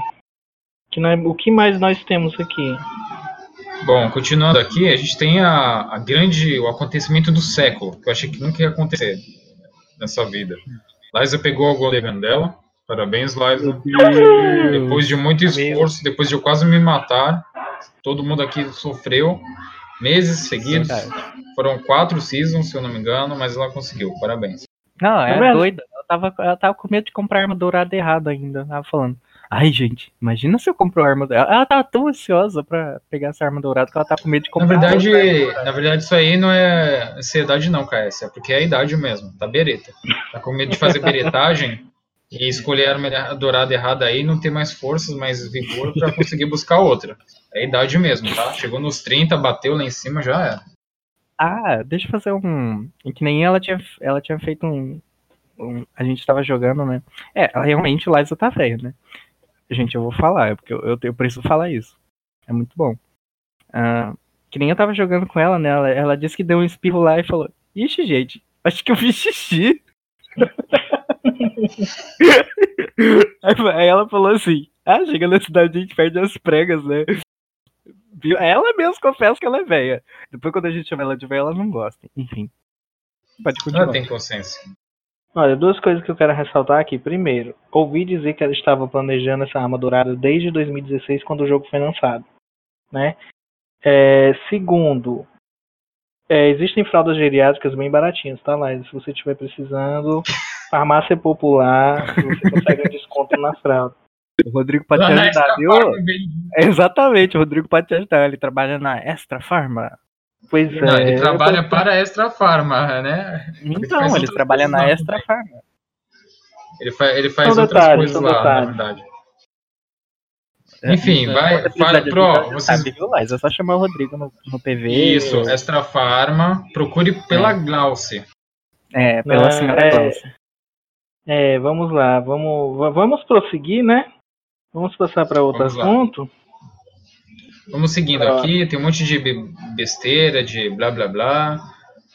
Que nós- o que mais nós temos aqui? Bom, continuando aqui, a gente tem a, a grande, o acontecimento do século, que eu achei que nunca ia acontecer nessa vida. Liza pegou o Golden dela. Parabéns, Liza. Depois de muito esforço, depois de eu quase me matar, todo mundo aqui sofreu meses seguidos. Foram quatro seasons, se eu não me engano, mas ela conseguiu. Parabéns. Não, é vendo? doida. Ela tava, ela tava com medo de comprar arma dourada errada ainda. Tava falando. Ai, gente, imagina se eu compro a arma dourada. Ela tava tão ansiosa pra pegar essa arma dourada que ela tá com medo de Na comprar. verdade, arma dourada. na verdade, isso aí não é ansiedade não, KS, é porque é a idade mesmo, tá bereta. Tá com medo de fazer beretagem e escolher a arma dourada errada aí, não ter mais forças, mais vigor pra conseguir buscar outra. É a idade mesmo, tá? Chegou nos 30, bateu lá em cima, já era. Ah, deixa eu fazer um. Que nem ela tinha, ela tinha feito um, A gente tava jogando, né? É, realmente o Liza tá velha, né? Gente, eu vou falar, é porque eu, eu, eu preciso falar isso. É muito bom. Ah, que nem eu tava jogando com ela, né? Ela, ela disse que deu um espirro lá e falou: Ixi, gente, acho que eu fiz xixi. aí, ela falou assim: Ah, chega na cidade a gente perde as pregas, né? Ela mesmo confessa que ela é velha. Depois, quando a gente chama ela de velha, ela não gosta. Enfim. Pode continuar. Ela tem consciência. Olha, duas coisas que eu quero ressaltar aqui. Primeiro, ouvi dizer que ela estava planejando essa arma dourada desde 2016, quando o jogo foi lançado. Né? É, segundo, é, existem fraldas geriátricas bem baratinhas, tá, Laís? Se você estiver precisando, farmácia popular, você consegue um desconto na fralda. O Rodrigo pode te Lá ajudar, viu? Exatamente, o Rodrigo pode te ajudar. Ele trabalha na Extra Farma. Pois é. Não, ele eu trabalha tô- para a Extra Farma, né? Então, ele outras trabalha na Extra Farma. Ele, fa ele faz São outras detalhes, coisas lá, na verdade. Enfim, vai- Quando precisar fala- de pro- vocês- sabe, Lais? É só chamar o Rodrigo no, no PV. Isso, Extra Farma. Procure pela Glauce. É, pela Ah, senhora é. Glaucia. É, vamos lá, vamos, va- vamos prosseguir, né? Vamos passar para outro Vamos lá. Vamos seguindo Ah. aqui, tem um monte de be- besteira, de blá blá blá.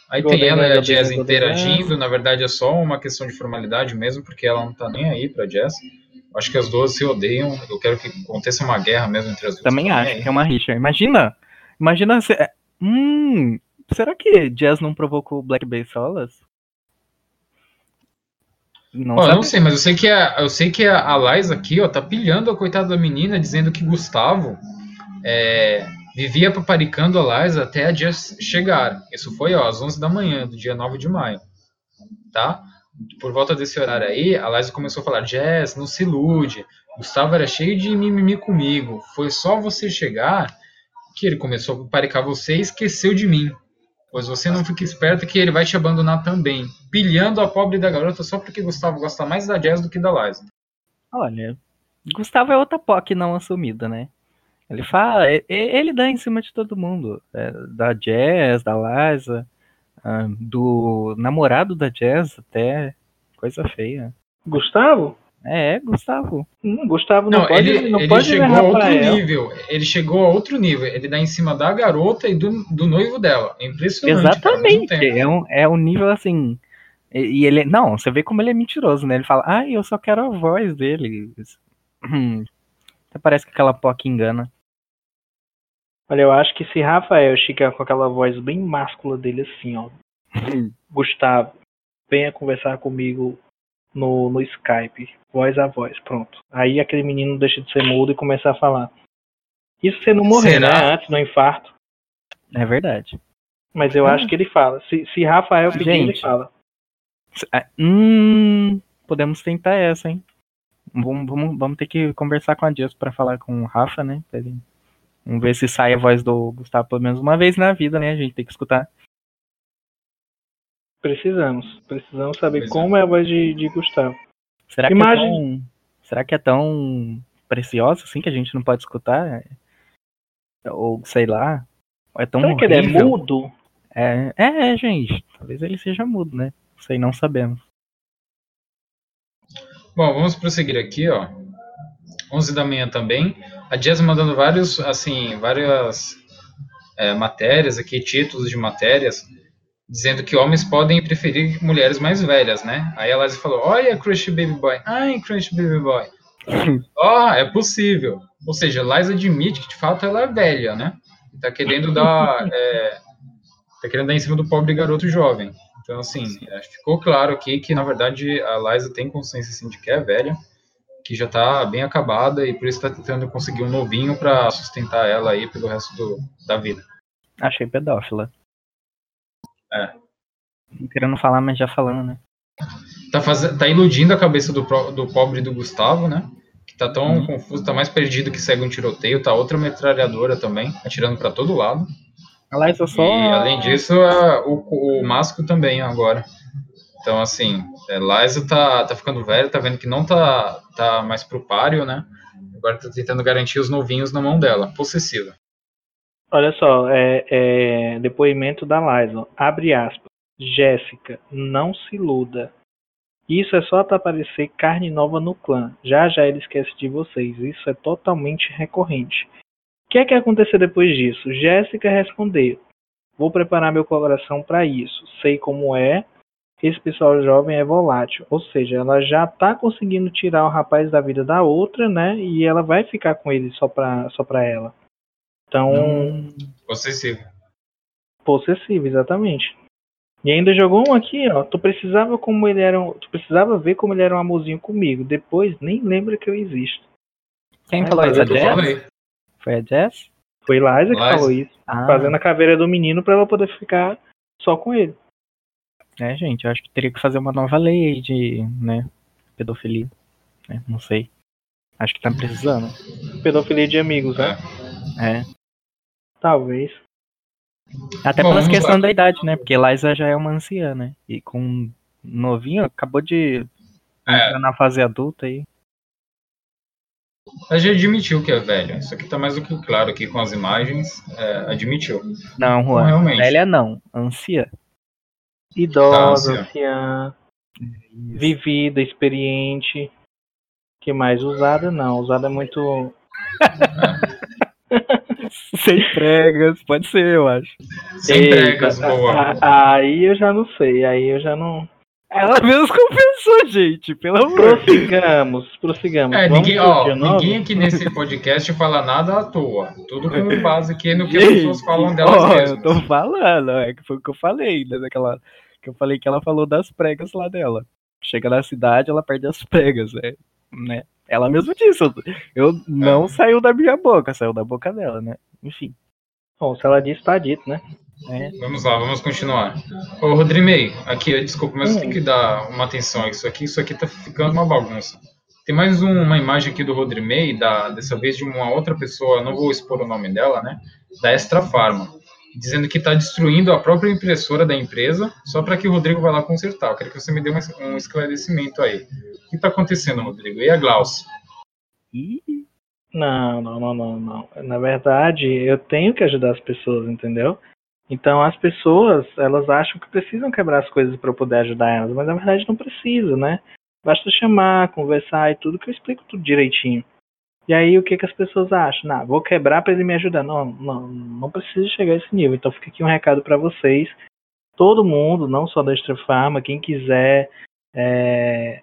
Aí Golden tem ela e a Jazz interagindo, na verdade é só uma questão de formalidade mesmo, porque ela não tá nem aí pra Jazz. Acho que as duas se odeiam, eu quero que aconteça uma guerra mesmo entre as duas. Também Tá acho aí. que é uma rixa. Imagina, imagina se... é, Hum, será que Jazz não provocou o Black Bay Solas? Não sabe? não sei, mas eu sei que a, eu sei que a, a Liza aqui, ó, tá pilhando a coitada da menina, dizendo que Gustavo é, vivia paparicando a Liza até a Jess chegar. Isso foi, ó, às 11 da manhã, do dia 9 de maio. Tá? Por volta desse horário aí, a Liza começou a falar, Jess, não se ilude. Gustavo era cheio de mimimi comigo. Foi só você chegar que ele começou a paparicar você e esqueceu de mim. Pois você não fica esperto que ele vai te abandonar também. Pilhando a pobre da garota só porque Gustavo gosta mais da Jazz do que da Liza. Olha, Gustavo é outra POC não assumida, né? Ele fala, ele dá em cima de todo mundo. é, da Jazz, da Liza, ah, do namorado da Jazz até. Coisa feia. Gustavo? É, Gustavo. Hum, Gustavo não, Não, pode, ele, não ele pode chegou a errar outro nível. Ele chegou a outro nível. Ele dá em cima da garota e do, do noivo dela. É impressionante. cara, Exatamente. tempo. É um, é um nível assim. E, e ele. Não, você vê como ele é mentiroso, né? Ele fala, ah, eu só quero a voz dele. Hum, Até parece que aquela POC engana. Olha, eu acho que se Rafael chegar com aquela voz bem máscula dele assim, ó. Gustavo, venha conversar comigo no, no Skype, voz a voz, pronto. Aí aquele menino deixa de ser mudo e começa a falar. Isso se não morrer, Será? né? Antes do infarto. É verdade. Mas eu Ah. acho que ele fala. Se, se Rafael pedir, ele Gente. fala. Ah, Hum, podemos tentar essa, hein? Vamos, vamos, vamos ter que conversar com a Jess pra falar com o Rafa, né? pra ele- Vamos ver se sai a voz do Gustavo pelo menos uma vez na vida, né? A gente tem que escutar. Precisamos. Precisamos saber Pois é. como é a voz de, de Gustavo. Será que, Imagem- é tão, será que é tão preciosa assim que a gente não pode escutar? Ou sei lá. É tão Será que ele é horrível? mudo? É, é, gente. Talvez ele seja mudo, né? Não sei, não sabemos. Bom, vamos prosseguir aqui, ó. 11 da manhã também. A Jazz mandando vários, assim, várias é, matérias aqui, títulos de matérias, dizendo que homens podem preferir mulheres mais velhas, né? Aí a Liza falou, olha Crush Baby Boy. Ai, Crush Baby Boy. Ó, é possível. Ou seja, a Liza admite que de fato ela é velha, né? E tá querendo dar... é, tá querendo dar em cima do pobre garoto jovem. Então, assim, é, ficou claro aqui que, na verdade, a Liza tem consciência, assim, de que é velha, que já tá bem acabada e por isso tá tentando conseguir um novinho pra sustentar ela aí pelo resto do, da vida. Achei pedófila. É. Não querendo falar, mas já falando, né? Tá, faz... tá iludindo a cabeça do, pro- do pobre do Gustavo, né? Que tá tão Uhum. confuso, tá mais perdido que segue um tiroteio, tá outra metralhadora também, atirando pra todo lado. A Liza só. E além disso, a- o, o Masco também agora. Então, assim, é, Liza tá, tá ficando velho, tá vendo que não tá, tá mais pro páreo, né? Agora tá tentando garantir os novinhos na mão dela, possessiva. Olha só, é, é, depoimento da Liza. Abre aspas. Jéssica, não se iluda. Isso é só para aparecer carne nova no clã. Já já ele esquece de vocês. Isso é totalmente recorrente. O que é que aconteceu depois disso? Jéssica respondeu: Vou preparar meu coração para isso. Sei como é. Esse pessoal jovem é volátil. Ou seja, ela já tá conseguindo tirar o rapaz da vida da outra, né? E ela vai ficar com ele só pra, só pra ela. Então, Hum, Possessiva. Possessivo, exatamente. E ainda jogou um aqui, ó. Tu precisava como ele era, um- tu precisava ver como ele era um amorzinho comigo. Depois nem lembra que eu existo. Quem falou isso? A Jess? Foi a Jess? Foi Liza que Liza. falou isso, Ah, fazendo a caveira do menino pra ela poder ficar só com ele. É, gente, eu acho que teria que fazer uma nova lei aí de, né, pedofilia. né, Não sei. Acho que tá precisando. Pedofilia de amigos, né? É. É. Talvez. Até Bom, pelas vamos questão lá. da idade, né? Porque Liza já é uma anciã, né? E com um novinho, acabou de É. entrar na fase adulta aí. Ela já admitiu que é velha. Isso aqui tá mais do que claro aqui com as imagens. é, admitiu. Não, Juan. realmente. Velha não. Anciã. Idosa, Tá, anciã, vivida, experiente. Que mais? Usada não. Usada é muito. Sem pregas, pode ser, eu acho. Sem Eita, pregas, boa. a- a- Aí eu já não sei. Aí eu já não. Ela mesmo compensou, gente, pelo amor. Prossigamos, prossigamos. É, ninguém, ó, ninguém aqui nesse podcast fala nada à toa. Tudo com base aqui no que as Gente, pessoas falam delas ó, mesmas. Eu tô falando, é que foi o que eu falei, né, daquela, que eu falei que ela falou das pregas lá dela. Chega na cidade, ela perde as pregas, é, né? Ela mesmo disse, eu, eu não saiu da minha boca, saiu da boca dela, né? Enfim. Bom, se ela disse, tá dito, né? É, Vamos lá, vamos continuar. Ô, Rodrimei, aqui, desculpa, mas Hum. tem que dar uma atenção a isso aqui. Isso aqui tá ficando uma bagunça. Tem mais um- uma imagem aqui do Rodrimei, da, dessa vez de uma outra pessoa, não vou expor o nome dela, né? Da Extra Farma, dizendo que está destruindo a própria impressora da empresa só para que o Rodrigo vá lá consertar. Eu quero que você me dê um, um esclarecimento aí. O que está acontecendo, Rodrigo? E a Glaucia? Não, não, não, não, não. Na verdade, eu tenho que ajudar as pessoas, entendeu? Então as pessoas, elas acham que precisam quebrar as coisas para eu poder ajudar elas, mas na verdade não precisa, né? Basta chamar, conversar e tudo que eu explico tudo direitinho. E aí o que que as pessoas acham? Não, vou quebrar para ele me ajudar. Não, não, não precisa chegar a esse nível. Então fica aqui um recado para vocês. Todo mundo, não só da Extra Farma, quem quiser é,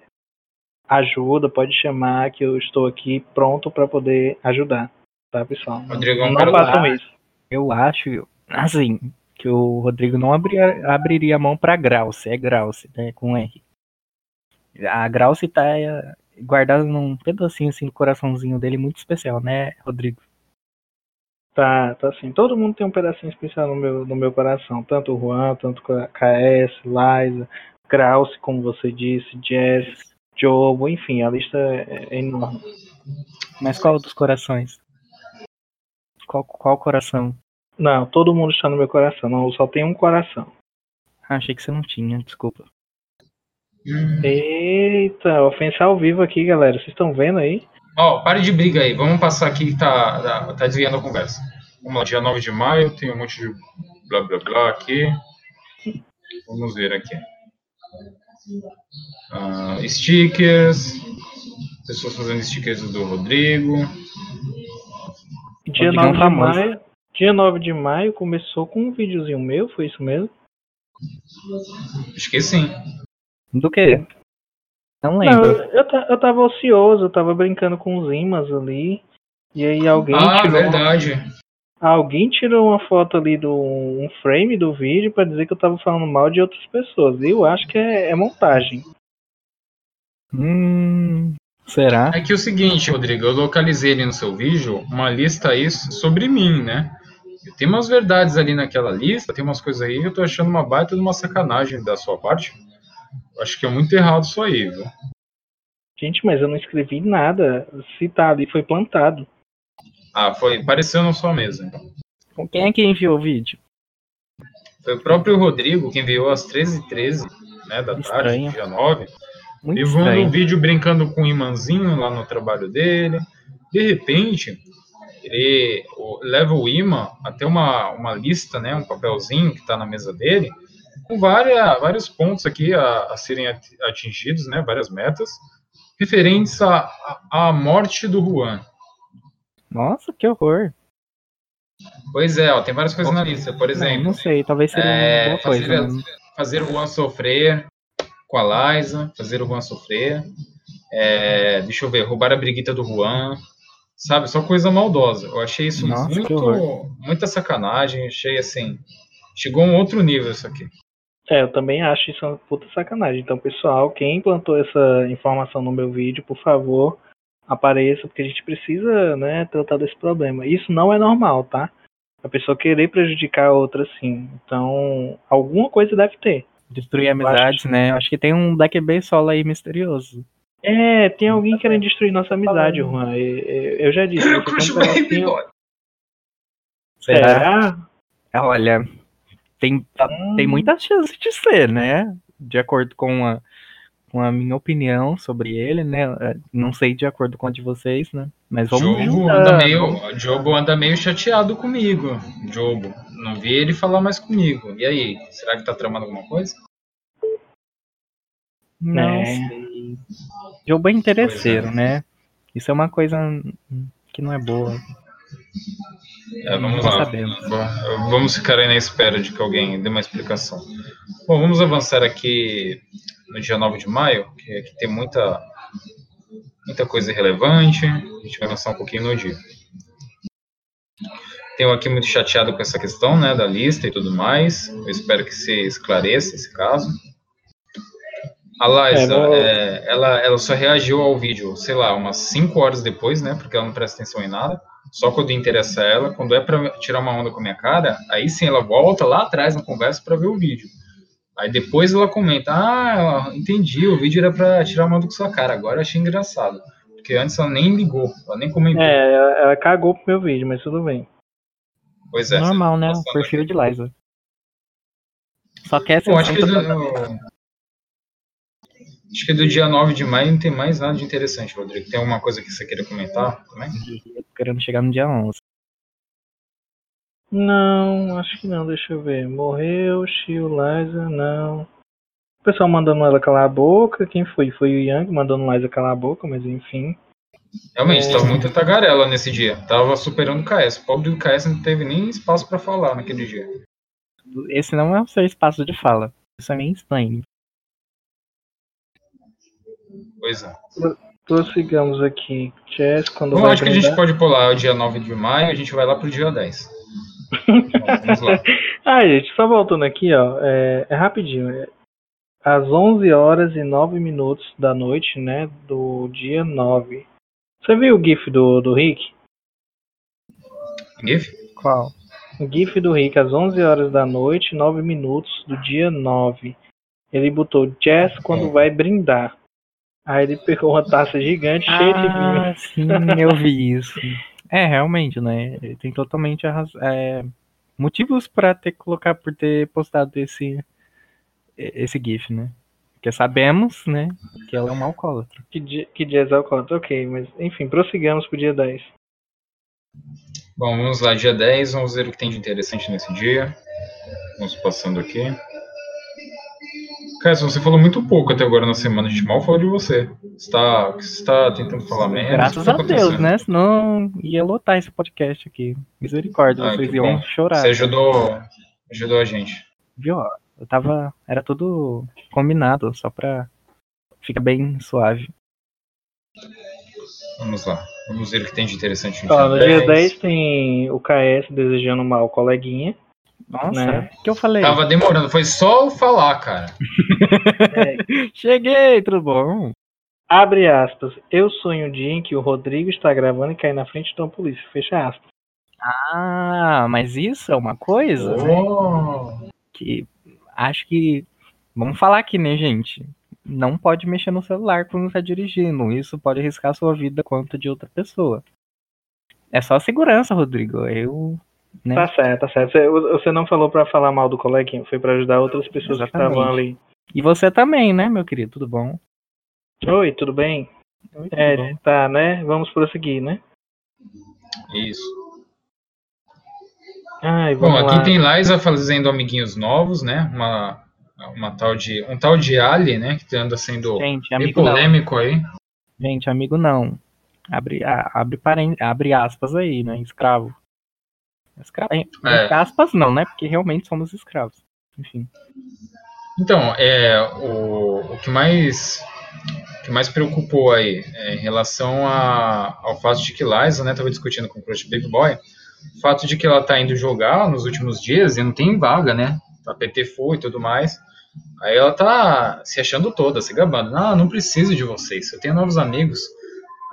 ajuda, pode chamar que eu estou aqui pronto para poder ajudar, tá, pessoal? Rodrigo, eu não façam isso. eu acho, assim, que o Rodrigo não abria- abriria a mão pra Grauce, é Grauce, né, com R. A Grauce tá é, guardada num pedacinho assim do coraçãozinho dele muito especial, né, Rodrigo? Tá, tá assim. Todo mundo tem um pedacinho especial no meu, no meu coração. Tanto o Juan, tanto KS, Liza, Krause, como você disse, Jess, Jobo, enfim, a lista é, é enorme. Mas qual dos corações? Qual, qual coração? Não, todo mundo está no meu coração. Não, eu só tenho um coração. Ah, achei que você não tinha, desculpa. Hum. Eita, ofensa ao vivo aqui, galera. Vocês estão vendo aí? Ó, pare de briga aí. Vamos passar aqui que tá, tá, tá desviando a conversa. Vamos lá, dia 9 de maio, tem um monte de blá blá blá aqui. Vamos ver aqui. Ah, stickers. Pessoas fazendo stickers do Rodrigo. Dia Rodrigão 9 de maio. Dia 9 de maio começou com um videozinho meu, foi isso mesmo? Acho que sim. Do quê? Não Não, lembro. eu, eu, eu tava ocioso, eu tava brincando com os imãs ali. E aí alguém Ah, tirou, verdade. alguém tirou uma foto ali do um frame do vídeo pra dizer que eu tava falando mal de outras pessoas. E eu acho que é, é montagem. Hum, será? É que o seguinte, Rodrigo, eu localizei ali no seu vídeo uma lista aí sobre mim, né? E Tem umas verdades ali naquela lista, tem umas coisas aí que eu tô achando uma baita de uma sacanagem da sua parte. Acho que é muito errado isso aí, viu? Gente, mas eu não escrevi nada. Se tá ali, foi plantado. Ah, foi, apareceu na sua mesa. então. Com quem é que enviou o vídeo? Foi o próprio Rodrigo que enviou às 13h13, né, da tarde, Estranho. dia 9. Muito Levou um vídeo brincando com um imãzinho lá no trabalho dele. De repente, ele o- leva o imã até uma, uma lista, né, um papelzinho que está na mesa dele, com várias, vários pontos aqui a, a serem at- atingidos, né, várias metas, referentes à à- morte do Juan. Nossa, que horror. Pois é, ó, tem várias coisas na lista. Por Não, exemplo, não sei, talvez seria uma É, coisa. fazer, né? fazer o Juan sofrer com a Liza, fazer o Juan sofrer. É, deixa eu ver, roubar a briguita do Juan. Sabe, só coisa maldosa. Eu achei isso Nossa, muito, muita sacanagem. Achei assim. Chegou a um outro nível isso aqui. É, eu também acho isso uma puta sacanagem. Então, pessoal, quem implantou essa informação no meu vídeo, por favor, apareça, porque a gente precisa, né, tratar desse problema. Isso não é normal, tá? A pessoa querer prejudicar a outra, sim. Então, alguma coisa deve ter. Destruir amizades, né? Acho que tem um Black Bay solo aí misterioso. É, tem alguém querendo destruir nossa amizade, Juan. Eu já disse. um Baby pedacinho- Boy. Será? É, Olha, tem, tá- Hum. tem muita chance de ser, né? De acordo com a, com a minha opinião sobre ele, né? É, Não sei de acordo com a de vocês, né? Mas vamos Jobo juntar. anda, meio, Jobo anda meio chateado comigo. Jobo. Não vi ele falar mais comigo. E aí? Será que tá tramando alguma coisa? Não É. sei. Jogo é interesseiro, né? Isso é uma coisa que não é boa. É, vamos lá. Bom, Vamos ficar aí na espera de que alguém dê uma explicação. Bom, vamos avançar aqui no dia 9 de maio, que aqui tem muita, muita coisa relevante. A gente vai avançar um pouquinho no dia. Tenho aqui muito chateado com essa questão, né, da lista e tudo mais. Eu espero que se esclareça esse caso. A Liza, É, vou- é, ela, ela só reagiu ao vídeo, sei lá, umas 5 horas depois, né, porque ela não presta atenção em nada. Só quando interessa ela, quando é pra tirar uma onda com a minha cara, aí sim ela volta lá atrás na conversa pra ver o vídeo. Aí depois ela comenta: Ah, entendi, o vídeo era pra tirar uma onda com sua cara. Agora eu achei engraçado. Porque antes ela nem ligou, ela nem comentou. É, ela, ela cagou pro meu vídeo, mas tudo bem. Pois é. Normal, né? O Passando perfil de Liza. Só quer ser Bom, acho que, acho que do dia 9 de maio não tem mais nada de interessante, Rodrigo. Tem alguma coisa que você queira comentar também? querendo chegar no dia 11. Não, acho que não, deixa eu ver. Morreu, Shio, Liza, não. O pessoal mandando ela calar a boca. Quem foi? Foi o Yang mandando Liza calar a boca, mas enfim. Realmente, É. tava muita tagarela nesse dia. Tava superando o KS. O pobre do KS não teve nem espaço pra falar naquele dia. Esse não é o seu espaço de fala. Isso é meio estranho. Pois é. Prossigamos aqui. Chess, quando Bom, vai acho que a gente brindar- pode pular o dia 9 de maio e a gente vai lá pro dia 10. Vamos lá. Ah, gente, só voltando aqui, ó. É, é rapidinho. É, às 11 horas e 9 minutos da noite, né? Do dia 9. Você viu o GIF do, do Rick? GIF? Qual? O GIF do Rick às 11 horas da noite, 9 minutos do dia 9. Ele botou Jazz quando vai brindar. Aí ele pegou uma taça gigante cheia de vinho. Ah, sim, eu vi isso. É, realmente, né? Ele tem totalmente a raz- é, motivos pra ter que colocar por ter postado esse esse GIF, né? Porque sabemos, né, que ela é uma alcoólatra. Que dia, que dia é alcoólatra? Ok, mas enfim, prossigamos pro dia 10. Bom, vamos lá, dia 10, vamos ver o que tem de interessante nesse dia. Vamos passando aqui. Cara, você falou muito pouco até agora na semana, a gente mal falou de você. Você tá, você tá tentando falar merda? Graças tá a Deus, né? Senão ia lotar esse podcast aqui. Misericórdia, Ah, vocês iam bom. chorar. Você ajudou, ajudou a gente. Viu? Eu tava. Era tudo combinado, só pra ficar bem suave. Vamos lá. Vamos ver o que tem de interessante Ó, no dia 10 tem o KS desejando mal coleguinha. Nossa, Né? o que eu falei? Tava demorando, foi só eu falar, cara. Cheguei, tudo bom? Abre aspas. Eu sonho um dia em que o Rodrigo está gravando e cai na frente de uma polícia. Fecha aspas. Ah, mas isso é uma coisa Oh. que acho que. Vamos falar aqui, né, gente? Não pode mexer no celular quando tá dirigindo. Isso pode arriscar a sua vida quanto de outra pessoa. É só segurança, Rodrigo. Eu. Né? Tá certo, tá certo. Você, você não falou pra falar mal do coleguinha, foi pra ajudar outras pessoas que Exatamente. estavam ali. E você também, né, meu querido? Tudo bom? Oi, tudo bem? Oi, tudo É, bom? tá, né? Vamos prosseguir, né? Isso. Ai, Bom, aqui lá. tem Liza fazendo amiguinhos novos, né? Uma, uma tal de, um tal de Ali, né? Que anda sendo Gente, bem amigo não. polêmico aí. Gente, amigo não. Abre, abre, abre aspas aí, né? Escravo. Escra... É. Aspas não, né? Porque realmente somos escravos. Enfim. Então, é, o, o que mais o que mais preocupou aí é, em relação a, ao fato de que Liza, né, tava discutindo com o Crush Baby Boy, o fato de que ela tá indo jogar nos últimos dias e não tem vaga, né? A PT foi e tudo mais. Aí ela tá se achando toda, se gabando. Ah, não preciso de vocês, eu tenho novos amigos.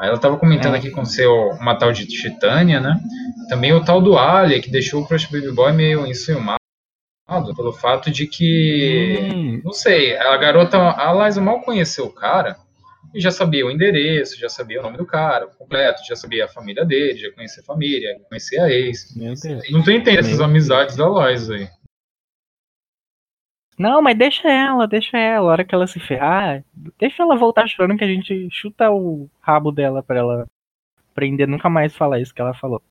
Ela tava comentando É. aqui com seu, uma tal de Titânia, né? Também o tal do Ali, que deixou o Crush Baby Boy meio enciumado pelo fato de que Hum, não sei, a garota, a Liza mal conheceu o cara e já sabia o endereço, já sabia o nome do cara completo, já sabia a família dele, já conhecia a família, conhecia a ex. Não tô entendendo essas amizades da Liza aí. Não, mas deixa ela, deixa ela. A hora que ela se ferrar, deixa ela voltar chorando que a gente chuta o rabo dela pra ela aprender nunca mais falar isso que ela falou.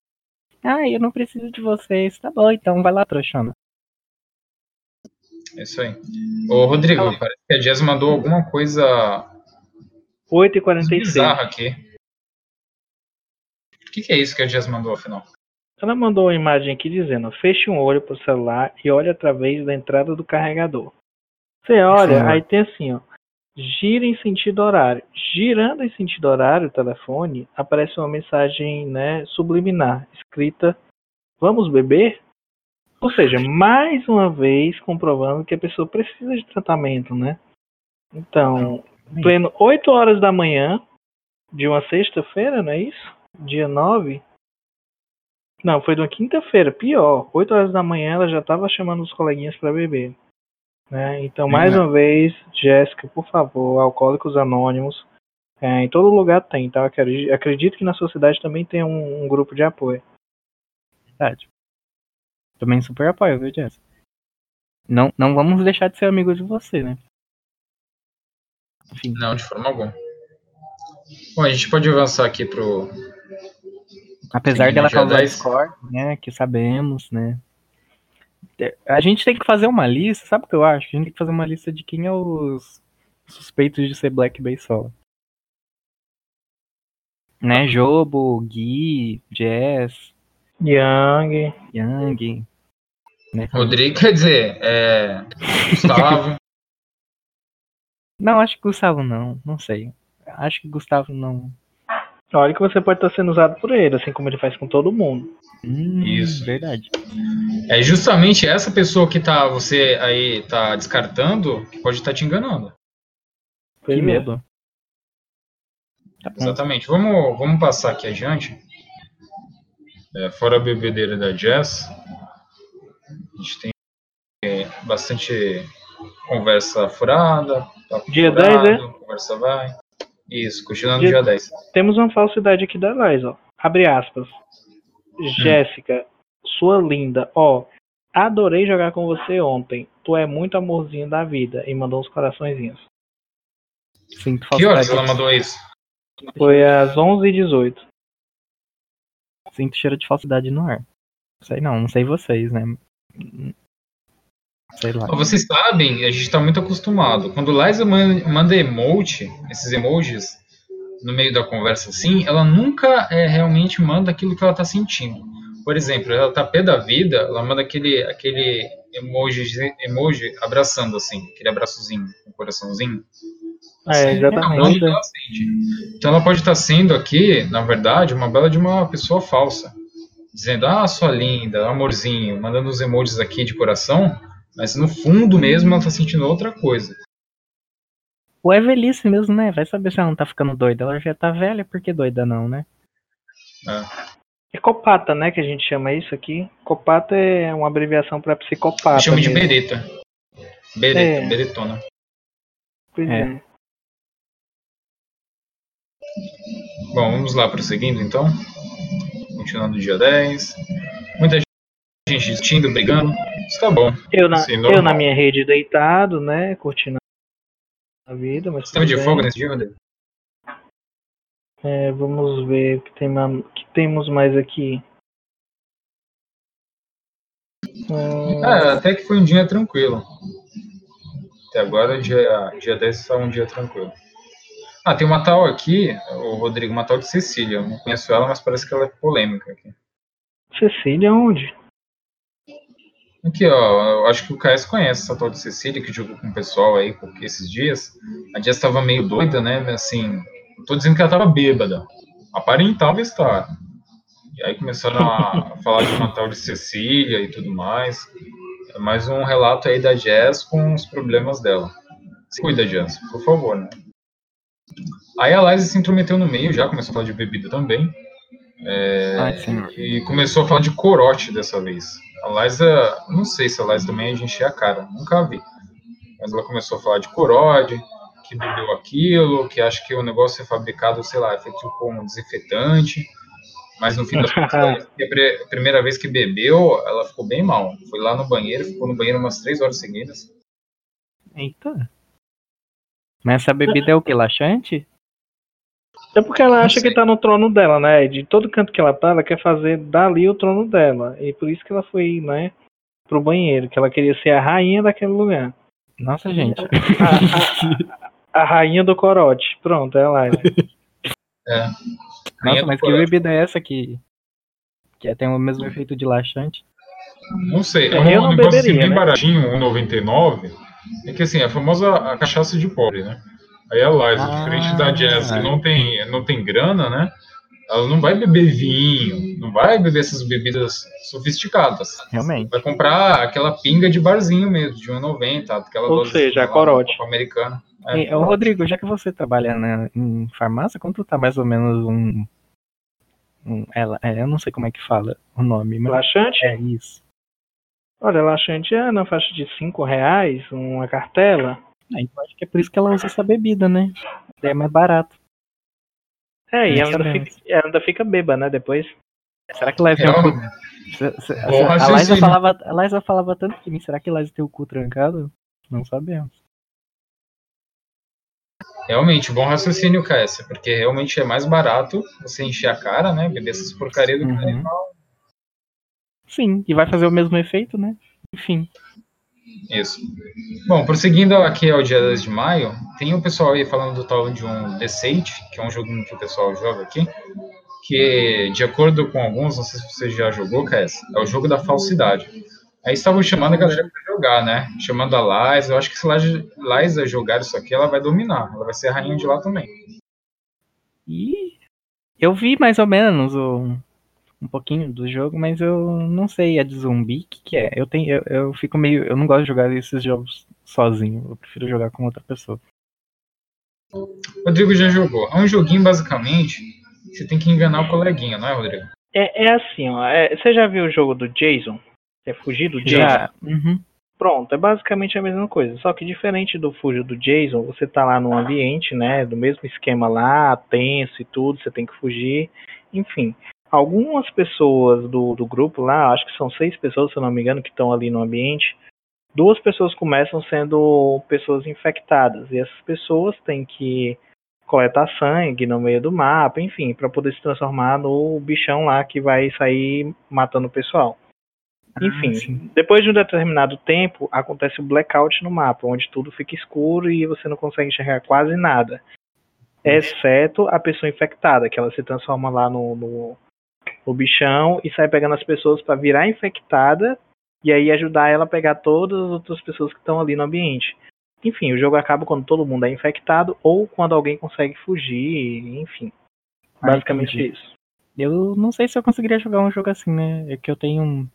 Ah, eu não preciso de vocês. Tá bom, então vai lá, trouxona. É isso aí. Ô, Rodrigo, parece que a Jazz mandou alguma coisa 8h46. bizarra aqui. O que, que é isso que a Jazz mandou, afinal? Ela mandou uma imagem aqui dizendo: feche um olho pro celular e olhe através da entrada do carregador. Você olha, Sim. aí tem assim, ó. Gira em sentido horário. Girando em sentido horário o telefone, aparece uma mensagem, né, subliminar, escrita: Vamos beber? Ou seja, mais uma vez comprovando que a pessoa precisa de tratamento, né? Então, pleno 8 horas da manhã de uma sexta-feira, não é isso? Dia 9. Não, foi de uma quinta-feira, pior. 8 horas da manhã ela já estava chamando os coleguinhas para beber. Né? Então, mais Uhum. uma vez, Jéssica, por favor, Alcoólicos Anônimos. É, em todo lugar tem, tá? Acredito, acredito que na sua cidade também tem um, um grupo de apoio. Verdade. Também super apoio, viu, Jess? Não, não vamos deixar de ser amigos de você, né? Enfim. Não, de forma alguma. Bom, a gente pode avançar aqui pro. Apesar Sim, dela causar 10. discórdia, né? Que sabemos, né? A gente tem que fazer uma lista, sabe o que eu acho? A gente tem que fazer uma lista de quem é os suspeitos de ser Black Bay solo. Né? Jobo, Gui, Jess, Yang. Yang. Né? Rodrigo, quer dizer, é. Gustavo. Não, acho que Gustavo não, não sei. Acho que Gustavo não. Olha que você pode estar sendo usado por ele, assim como ele faz com todo mundo. Hum, Isso. Verdade. É justamente essa pessoa que tá, você aí tá descartando que pode estar te enganando. Que é. medo. Tá. Exatamente. Vamos, vamos passar aqui adiante. É, fora a bebedeira da Jazz, a gente tem é, bastante conversa furada. Dia furado, 10, Conversa vai. Isso, continuando Dia- dia 10. Temos uma falsidade aqui da Liza, ó. Abre aspas. Jéssica, sua linda, ó. Adorei jogar com você ontem. tu é muito amorzinho da vida. E mandou uns coraçõezinhos. Sinto Que horas ela mandou isso? Foi às 11h18. Sinto cheiro de falsidade no ar. Sei não, não sei vocês, né? Sei lá. Vocês sabem, a gente tá muito acostumado. Quando Liza man- manda emote, esses emojis, no meio da conversa assim, ela nunca é, realmente manda aquilo que ela tá sentindo. Por exemplo, ela tá pé da vida, ela manda aquele, aquele emoji, emoji abraçando assim, aquele abraçozinho, um coraçãozinho. É, É exatamente. ela sente. Então ela pode estar sendo aqui, na verdade, uma bela de uma pessoa falsa. Dizendo, ah, sua linda, amorzinho, mandando os emojis aqui de coração, mas no fundo mesmo ela tá sentindo outra coisa. Ou é velhice mesmo, né? Vai saber se ela não tá ficando doida. Ela já tá velha, por que doida não, né? É copata, né, que a gente chama isso aqui. Copata é uma abreviação para psicopata. Eu chamo de bereta. Bereta, É. beretona. Pois É. é. Bom, vamos lá prosseguindo então. Continuando no dia 10. Muita gente discutindo, brigando. Isso tá bom. Eu na, Sim, eu na minha rede deitado, né, curtindo a vida, mas tava de folga bem. nesse dia, Rodrigo? É, vamos ver o que, tem que temos mais aqui. Hum, É, até que foi um dia tranquilo. Até agora, dia, dia 10 foi um dia tranquilo. Ah, tem uma tal aqui, o Rodrigo, uma tal de Cecília. Eu não conheço ela, mas parece que ela é polêmica aqui. Cecília, onde? Aqui, ó, eu acho que o KS conhece essa tal de Cecília, que jogou com o pessoal aí porque esses dias. A Jess estava meio doida, né? Assim, não tô dizendo que ela tava bêbada. Aparentava estar. E aí começaram a falar de uma tal de Cecília e tudo mais. É mais um relato aí da Jess com os problemas dela. Se cuida, Jess, por favor, né? Aí a Liza se intrometeu no meio já, começou a falar de bebida também. É, Ai, e começou a falar de corote dessa vez. A Liza, não sei se a Liza também é de encher a cara, nunca vi. Mas ela começou a falar de corote, que bebeu aquilo, que acha que o negócio é fabricado, sei lá, é feito com um desinfetante. Mas no fim das contas, a pri- a primeira vez que bebeu, ela ficou bem mal. Foi lá no banheiro, ficou no banheiro umas três horas seguidas. Eita. Mas essa bebida é o que? Laxante? É porque ela acha que tá no trono dela, né? De todo canto que ela tá, ela quer fazer dali o trono dela. E por isso que ela foi, né, pro banheiro, que ela queria ser a rainha daquele lugar. Nossa, gente. A, a rainha do corote. Pronto, é lá. Né? É. Nossa, mas que bebida é essa que, que tem o mesmo efeito de laxante? Não sei, é Eu um não negócio assim, beberia, bem né? baratinho, 1,99. É que assim, a famosa a cachaça de pobre, né? Aí a Liza, Ah. diferente da Jess, que não tem, não tem grana, né? Ela não vai beber vinho, não vai beber essas bebidas sofisticadas. Realmente. Vai comprar aquela pinga de barzinho mesmo, de 1,90, aquela Ou seja, a corote. americana. É, E, ô, Rodrigo, já que você trabalha né, em farmácia, quanto tá mais ou menos um. um ela, é, eu não sei como é que fala o nome, mas Laxante? é isso. Olha, laxante é na faixa de 5 reais, uma cartela. Ah, então acho que é por isso que ela usa essa bebida, né? Daí é mais barato. É, e ela ainda, fica, ela ainda fica beba, né, depois. Será que Liza se- a, Liza falava, a Liza falava tanto de mim, será que Liza tem o cu trancado? Não sabemos. Realmente, bom raciocínio, KS, porque realmente é mais barato você encher a cara, né? Beber essas porcarias do que Uhum. Sim, e vai fazer o mesmo efeito, né? Enfim. Isso. Bom, prosseguindo aqui ao dia 10 de maio, tem o pessoal aí falando do tal de um Deceit, que é um joguinho que o pessoal joga aqui, que, de acordo com alguns, não sei se você já jogou, KS, é o jogo da falsidade. Aí estavam chamando a galera pra jogar, né? Chamando a Liza. Eu acho que se Liza jogar isso aqui, ela vai dominar. Ela vai ser a rainha de lá também. E eu vi mais ou menos o, um pouquinho do jogo, mas eu não sei a de zumbi o que, que é. Eu tenho, eu, eu fico meio, eu não gosto de jogar esses jogos sozinho. Eu prefiro jogar com outra pessoa. Rodrigo já jogou. É um joguinho, basicamente, você tem que enganar o coleguinha, não é, Rodrigo? É, é assim, ó. é- você já viu o jogo do Jason? É fugir do Jason? Já. Uhum. Pronto, é basicamente a mesma coisa. Só que diferente do Fuja do Jason, você tá lá num ambiente, né? Do mesmo esquema lá, tenso e tudo, você tem que fugir. Enfim, algumas pessoas do, do grupo lá, acho que são seis pessoas, se eu não me engano, que estão ali no ambiente, duas pessoas começam sendo pessoas infectadas e essas pessoas têm que coletar sangue no meio do mapa, enfim, para poder se transformar no bichão lá que vai sair matando o pessoal. Ah, Enfim, sim. depois de um determinado tempo, acontece o blackout no mapa, onde tudo fica escuro e você não consegue enxergar quase nada. Exceto a pessoa infectada, que ela se transforma lá no, no, no bichão e sai pegando as pessoas para virar infectada e aí ajudar ela a pegar todas as outras pessoas que estão ali no ambiente. Enfim, o jogo acaba quando todo mundo é infectado ou quando alguém consegue fugir, enfim. Ah, Basicamente entendi. isso. Eu não sei se eu conseguiria jogar um jogo assim, né? É que eu tenho um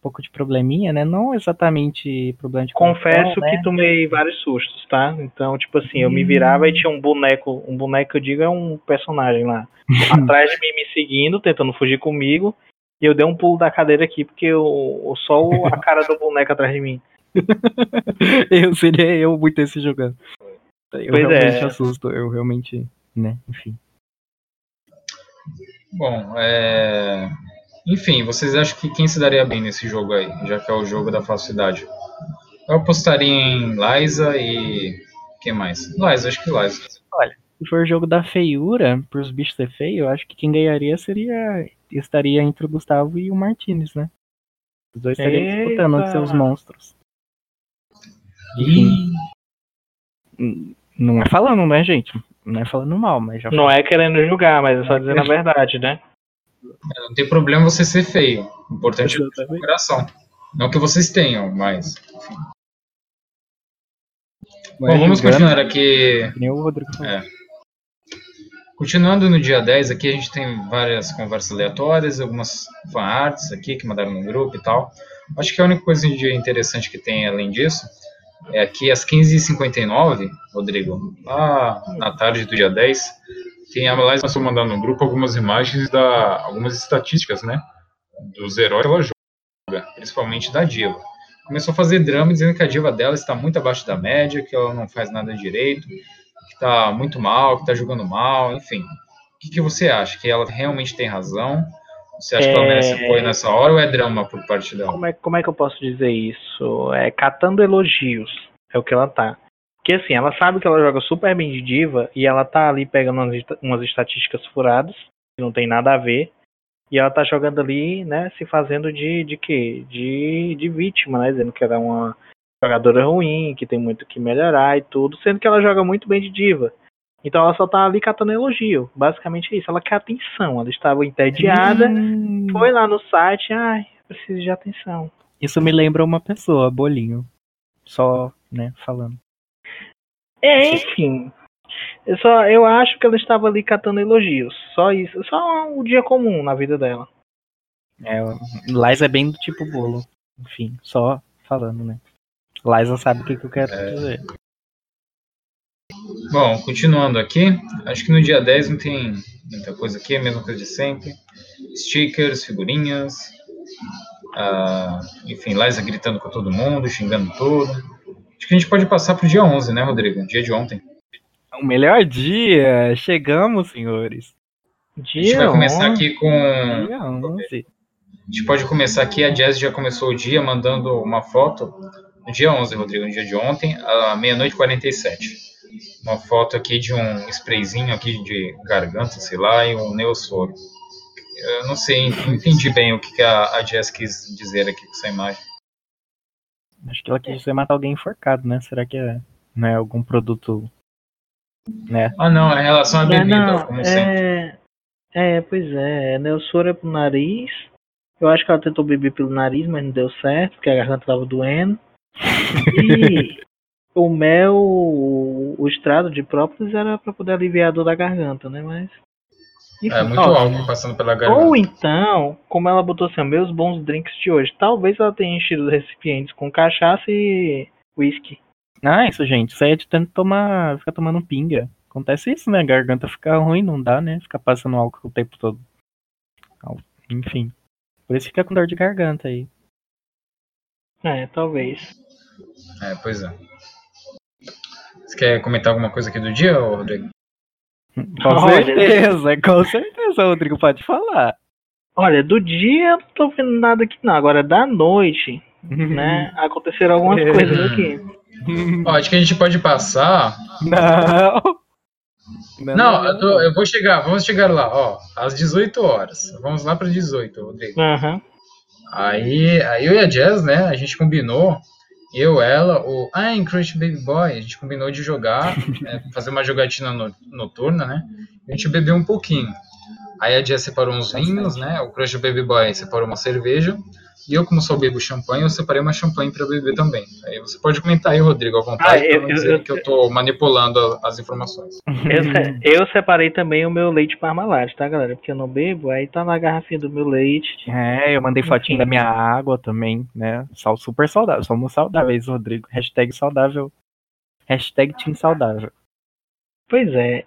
pouco de probleminha, né? Não exatamente problema de Confesso né? que tomei vários sustos, tá? Então, tipo assim, eu me virava e tinha um boneco, um boneco que eu digo é um personagem lá, atrás de mim me seguindo, tentando fugir comigo, e eu dei um pulo da cadeira aqui porque eu, eu só a cara do boneco atrás de mim. eu seria eu muito esse jogando. Eu Pois é. realmente assusto, eu realmente, né? Enfim. Bom, é... enfim, vocês acham que quem se daria bem nesse jogo aí, já que é o jogo da falsidade? Eu apostaria em Liza e. Quem mais? Liza, acho que Liza. Se for jogo da feiura, pros bichos ser feio, eu acho que quem ganharia seria. estaria entre o Gustavo e o Martinez, né? Os dois estariam Eita. disputando os seus monstros. E Hum, Não é falando, né, gente? Não é falando mal, mas já Não é querendo julgar, mas é só dizendo a verdade, né? Não tem problema você ser feio. O importante é o coração. Não que vocês tenham, mas. enfim. É Bom, vamos continuar aqui. que nem o Rodrigo falou. É. Continuando no dia 10, aqui a gente tem várias conversas aleatórias, algumas fanarts aqui que mandaram no grupo e tal. Acho que a única coisa de interessante que tem além disso é aqui às 15h59, Rodrigo, lá na tarde do dia 10, a Liza começou a mandar no grupo algumas imagens da algumas estatísticas, né, dos heróis que ela joga, principalmente da diva. Começou a fazer drama dizendo que a diva dela está muito abaixo da média, que ela não faz nada direito, que está muito mal, que está jogando mal, enfim. O que, que você acha? Que ela realmente tem razão? Você acha que ela É. merece apoio nessa hora ou é drama por parte dela? Como é, como é que eu posso dizer isso? É catando elogios. É o que ela tá. Porque assim, ela sabe que ela joga super bem de diva e ela tá ali pegando umas, umas estatísticas furadas, que não tem nada a ver. E ela tá jogando ali, né, se fazendo de, de quê? De, de vítima, né? Dizendo que ela é uma jogadora ruim, que tem muito que melhorar e tudo, sendo que ela joga muito bem de diva. Então ela só tá ali catando elogio. Basicamente é isso. Ela quer atenção. Ela estava entediada, Hum, foi lá no site, ai, preciso de atenção. Isso me lembra uma pessoa, Bolinho. Só, né, falando. É, enfim. Eu, só, eu acho que ela estava ali catando elogios. Só isso. Só um dia comum na vida dela. É, o- Liza é bem do tipo bolo. Enfim, só falando, né? Liza sabe o que, que eu quero dizer. Bom, continuando aqui, acho que no dia 10 não tem muita coisa aqui, a mesma coisa de sempre. Stickers, figurinhas, ah, enfim, Liza gritando com todo mundo, xingando tudo. Acho que a gente pode passar pro dia 11, né, Rodrigo? Dia de ontem. O melhor dia! Chegamos, senhores. A gente vai começar aqui com. A Dia 11. gente pode começar aqui, a Jazz já começou o dia mandando uma foto no dia 11, Rodrigo, no dia de ontem, à meia-noite e 47. Uma foto aqui de um sprayzinho aqui de garganta, sei lá, e um neossoro. Eu não sei, não entendi bem o que que a, a Jess quis dizer aqui com essa imagem. Acho que ela quis dizer matar alguém enforcado, né? Será que é, não é algum produto. Né? Ah, não, é em relação à É, bebida, não, como sempre. é, é, pois é. Neossoro é pro nariz. Eu acho que ela tentou beber pelo nariz, mas não deu certo, porque a garganta tava doendo. E o mel, o, o estrado de própolis era pra poder aliviar a dor da garganta, né? Mas. Enfim, É muito ó, álcool passando pela garganta. Ou então, como ela botou assim, meus bons drinks de hoje. Talvez ela tenha enchido os recipientes com cachaça e whisky. Ah, isso, gente. Isso aí é de tanto tomar. Ficar tomando pinga. Acontece isso, né? A garganta fica ruim, não dá, né? Ficar passando álcool o tempo todo. Enfim. Por isso fica com dor de garganta aí. É, talvez. É, pois é. Você quer comentar alguma coisa aqui do dia, ô, Rodrigo? Com Olha. certeza, com certeza, Rodrigo pode falar. Olha, do dia eu não tô vendo nada aqui não. Agora da noite, né? Aconteceram algumas É. coisas aqui. Ó, acho que a gente pode passar. Não. Não, eu, tô- eu vou chegar, vamos chegar lá, ó, às 18 horas. Vamos lá para 18, Rodrigo. Aham. Aí, aí eu e a Jazz, né, a gente combinou, eu, ela, o I'm Crush Baby Boy, a gente combinou de jogar, é, fazer uma jogatina no- noturna, né? A gente bebeu um pouquinho. Aí a Jazz separou uns vinhos, né? O Crush Baby Boy separou uma cerveja. E eu, como só bebo champanhe, eu separei uma champanhe para beber também. Aí você pode comentar aí, Rodrigo, à vontade, Ah, eu- pra não dizer eu- que eu tô manipulando a- as informações. Eu, se- eu separei também o meu leite Parmalat, tá, galera? Porque eu não bebo, aí tá na garrafinha do meu leite. É, eu mandei fotinho da minha água também, né? Sal super saudável. Somos saudáveis, Rodrigo. Hashtag saudável. Hashtag Team Saudável. Pois é,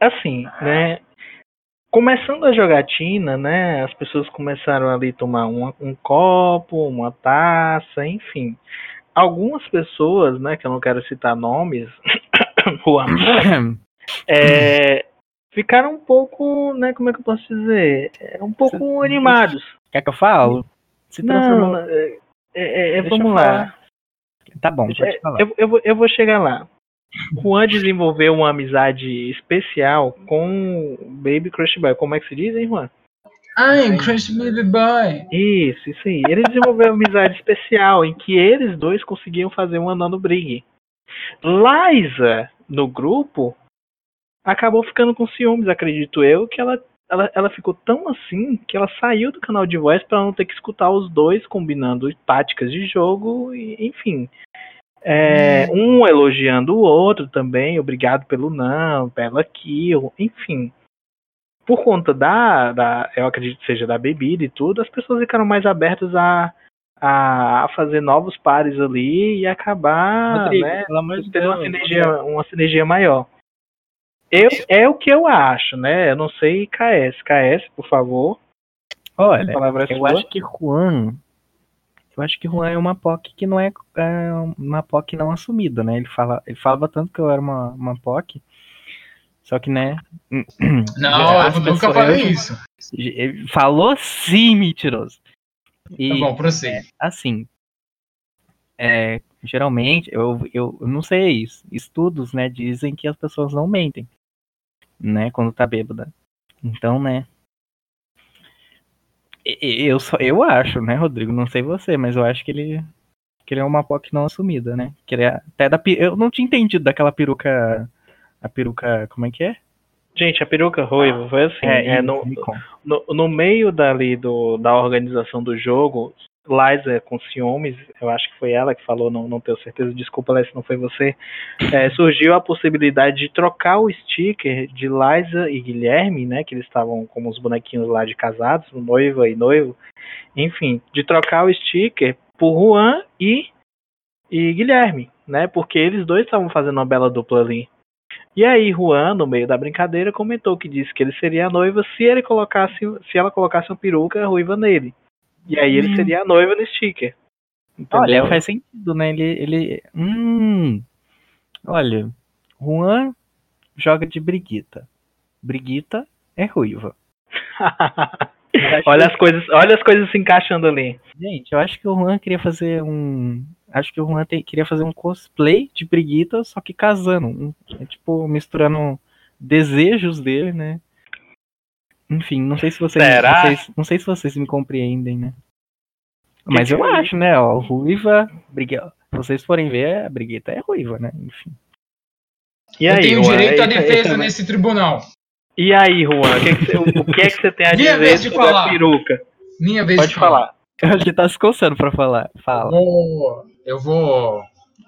assim, né? Começando a jogatina, né? As pessoas começaram ali a tomar um, um copo, uma taça, enfim. Algumas pessoas, né? Que eu não quero citar nomes, Juan, é, ficaram um pouco, né? Como é que eu posso dizer? É, Um pouco animados. Quer que eu falo? Se Não, transformou. é, é, é, Deixa vamos lá. falar. Tá bom, pode É, falar. Eu, eu, eu vou chegar lá. Juan desenvolveu uma amizade especial com Baby Crush Boy. Como é que se diz, hein, Juan? I'm Crush Baby Boy! Isso, isso aí. Ele desenvolveu uma amizade especial em que eles dois conseguiam fazer um andando brigue. Liza, no grupo, acabou ficando com ciúmes, acredito eu, que ela, ela, ela ficou tão assim que ela saiu do canal de voz para não ter que escutar os dois combinando táticas de jogo, e, enfim. É, um elogiando o outro também, obrigado pelo não, pela kill, enfim. Por conta da, da, eu acredito que seja da bebida e tudo, as pessoas ficaram mais abertas a, a, fazer novos pares ali e acabar Rodrigo, né, pelo tendo uma sinergia, uma sinergia maior. Eu, é o que eu acho, né? Eu não sei KS. KS, por favor. Olha, é eu sua. acho que Juan. Eu acho que Juan é uma POC que não é, é uma POC não assumida, né? Ele, fala, ele falava tanto que eu era uma, uma POC. Só que, né? Não, eu nunca pessoas- falei isso. Ele falou sim, mentiroso. E, Tá bom, prossiga. assim, é, geralmente, eu, eu, eu não sei isso. Estudos, né, dizem que as pessoas não mentem, né, quando tá bêbada. Então, né, eu, só, eu acho, né, Rodrigo, não sei você, mas eu acho que ele, que ele é uma POC não assumida, né, que ele é até da, eu não tinha entendido daquela peruca, a peruca, como é que é? Gente, a peruca ruiva foi assim. é, isso, no, no, no meio dali do, da organização do jogo, Liza com ciúmes, eu acho que foi ela que falou, não, não tenho certeza, desculpa lá se não foi você, é, surgiu a possibilidade de trocar o sticker de Liza e Guilherme, né, que eles estavam como os bonequinhos lá de casados, noiva e noivo, enfim, de trocar o sticker por Juan e, e Guilherme, né, porque eles dois estavam fazendo uma bela dupla ali. E aí Juan, no meio da brincadeira, comentou que disse que ele seria a noiva se ele colocasse, se ela colocasse uma peruca ruiva nele. E aí ele Hum. seria a noiva no sticker. Entendeu? Olha, faz sentido, né? Ele, ele. Hum. Olha, Juan joga de Briguita. Briguita é ruiva. olha as coisas, olha as coisas se encaixando ali. Gente, eu acho que o Juan queria fazer um. Acho que o Juan tem- queria fazer um cosplay de Briguita, só que casando. Um- é, tipo, misturando desejos dele, né? Enfim, não sei se vocês. Será? vocês- não sei se vocês me compreendem, né? Mas que eu foi? acho, né? Ó, ruiva. Briguita. Se vocês forem ver, a Briguita é ruiva, né? Enfim. E eu aí, tenho Juan, direito à defesa esse- nesse tribunal. E aí, Juan, o que, que você, o que é que você tem a Minha dizer vez de sobre a falar. peruca? Minha vez Pode de falar. falar. Eu acho que tá se coçando pra falar. Eu Fala. eu vou,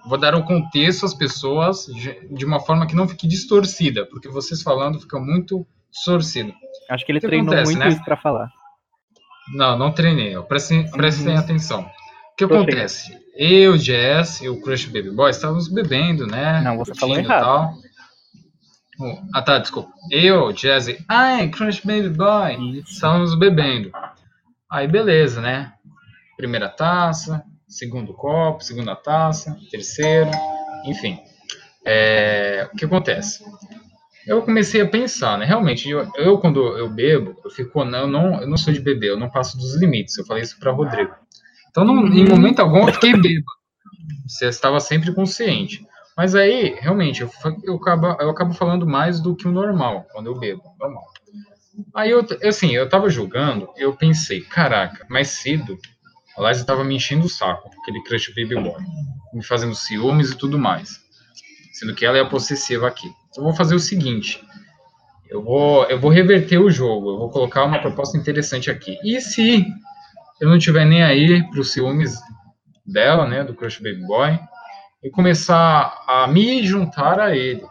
vou dar um contexto às pessoas de, de uma forma que não fique distorcida, porque vocês falando fica muito distorcido. Acho que ele que treinou acontece, muito né? isso pra falar. Não, não treinei. Prestem, prestem Uhum. atenção. O que Prossiga. acontece? Eu, Jess e o Crush Baby Boy estávamos bebendo, né? Não, você falou errado. tal. Ah, tá, desculpa. Eu, Jazz e... Ai, Crush Baby Boy. Isso. Estávamos bebendo. Aí, beleza, né? Primeira taça, segundo copo, segunda taça, terceiro, enfim. É, O que acontece? Eu comecei a pensar, né? Realmente, eu, eu, quando eu bebo, eu fico, não, eu não, eu não sou de beber, eu não passo dos limites. Eu falei isso para Rodrigo. Então, não, em momento algum, eu fiquei bêbado. Você estava sempre consciente. Mas aí, realmente, eu, eu, acabo, eu acabo falando mais do que o normal, quando eu bebo. Normal. Aí, eu, assim, eu tava julgando, eu pensei, caraca, mais cedo, a Liza tava me enchendo o saco, aquele crush baby boy, me fazendo ciúmes e tudo mais. Sendo que ela é a possessiva aqui. Então, eu vou fazer o seguinte, eu vou, eu vou reverter o jogo, eu vou colocar uma proposta interessante aqui. E se eu não tiver nem aí pros ciúmes dela, né, do crush baby boy, e começar a me juntar a ele,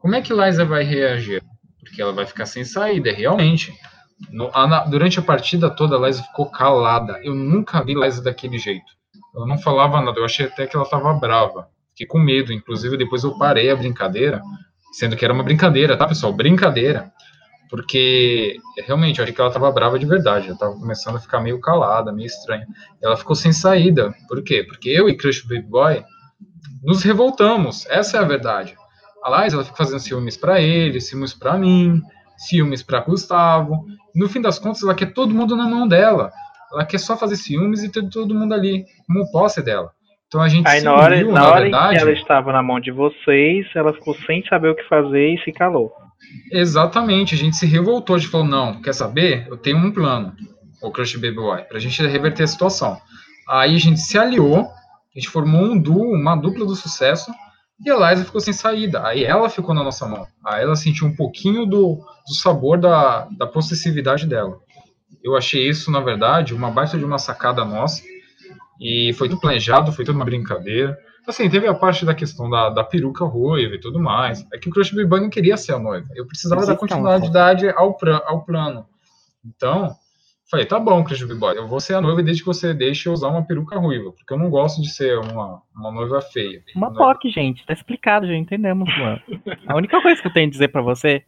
como é que Liza vai reagir? porque ela vai ficar sem saída, realmente. No, a, durante a partida toda, a Liza ficou calada. Eu nunca vi Liza daquele jeito. Ela não falava nada, eu achei até que ela estava brava. Fiquei com medo, inclusive depois eu parei a brincadeira, sendo que era uma brincadeira, tá, pessoal? Brincadeira. Porque realmente eu achei que ela estava brava de verdade. Ela estava começando a ficar meio calada, meio estranha. Ela ficou sem saída. Por quê? Porque eu e Crush Baby Boy nos revoltamos. Essa é a verdade. A Liza ela fica fazendo ciúmes para ele, ciúmes para mim, ciúmes para Gustavo. No fim das contas, ela quer todo mundo na mão dela. Ela quer só fazer ciúmes e ter todo mundo ali como posse dela. Então a gente Aí na hora, uniu, na, na hora verdade, que ela estava na mão de vocês, ela ficou sem saber o que fazer e se calou. Exatamente, a gente se revoltou, a gente falou, não, quer saber? Eu tenho um plano, o Crush Baby Boy, pra gente reverter a situação. Aí a gente se aliou, a gente formou um duo, uma dupla do sucesso, e a Liza ficou sem saída. Aí ela ficou na nossa mão. Aí ela sentiu um pouquinho do, do sabor da, da possessividade dela. Eu achei isso, na verdade, uma baita de uma sacada nossa. E foi tudo planejado, foi tudo uma brincadeira. Assim, teve a parte da questão da, da peruca ruiva e tudo mais. É que o Crush Baby não queria ser a noiva. Eu precisava Existe dar continuidade ao, ao plano. Então, Falei, tá bom, Chris Boy, eu vou ser a noiva desde que você deixe eu usar uma peruca ruiva, porque eu não gosto de ser uma, uma noiva feia. Uma né? POC, gente, tá explicado, já entendemos, mano. A única coisa que eu tenho a dizer pra você,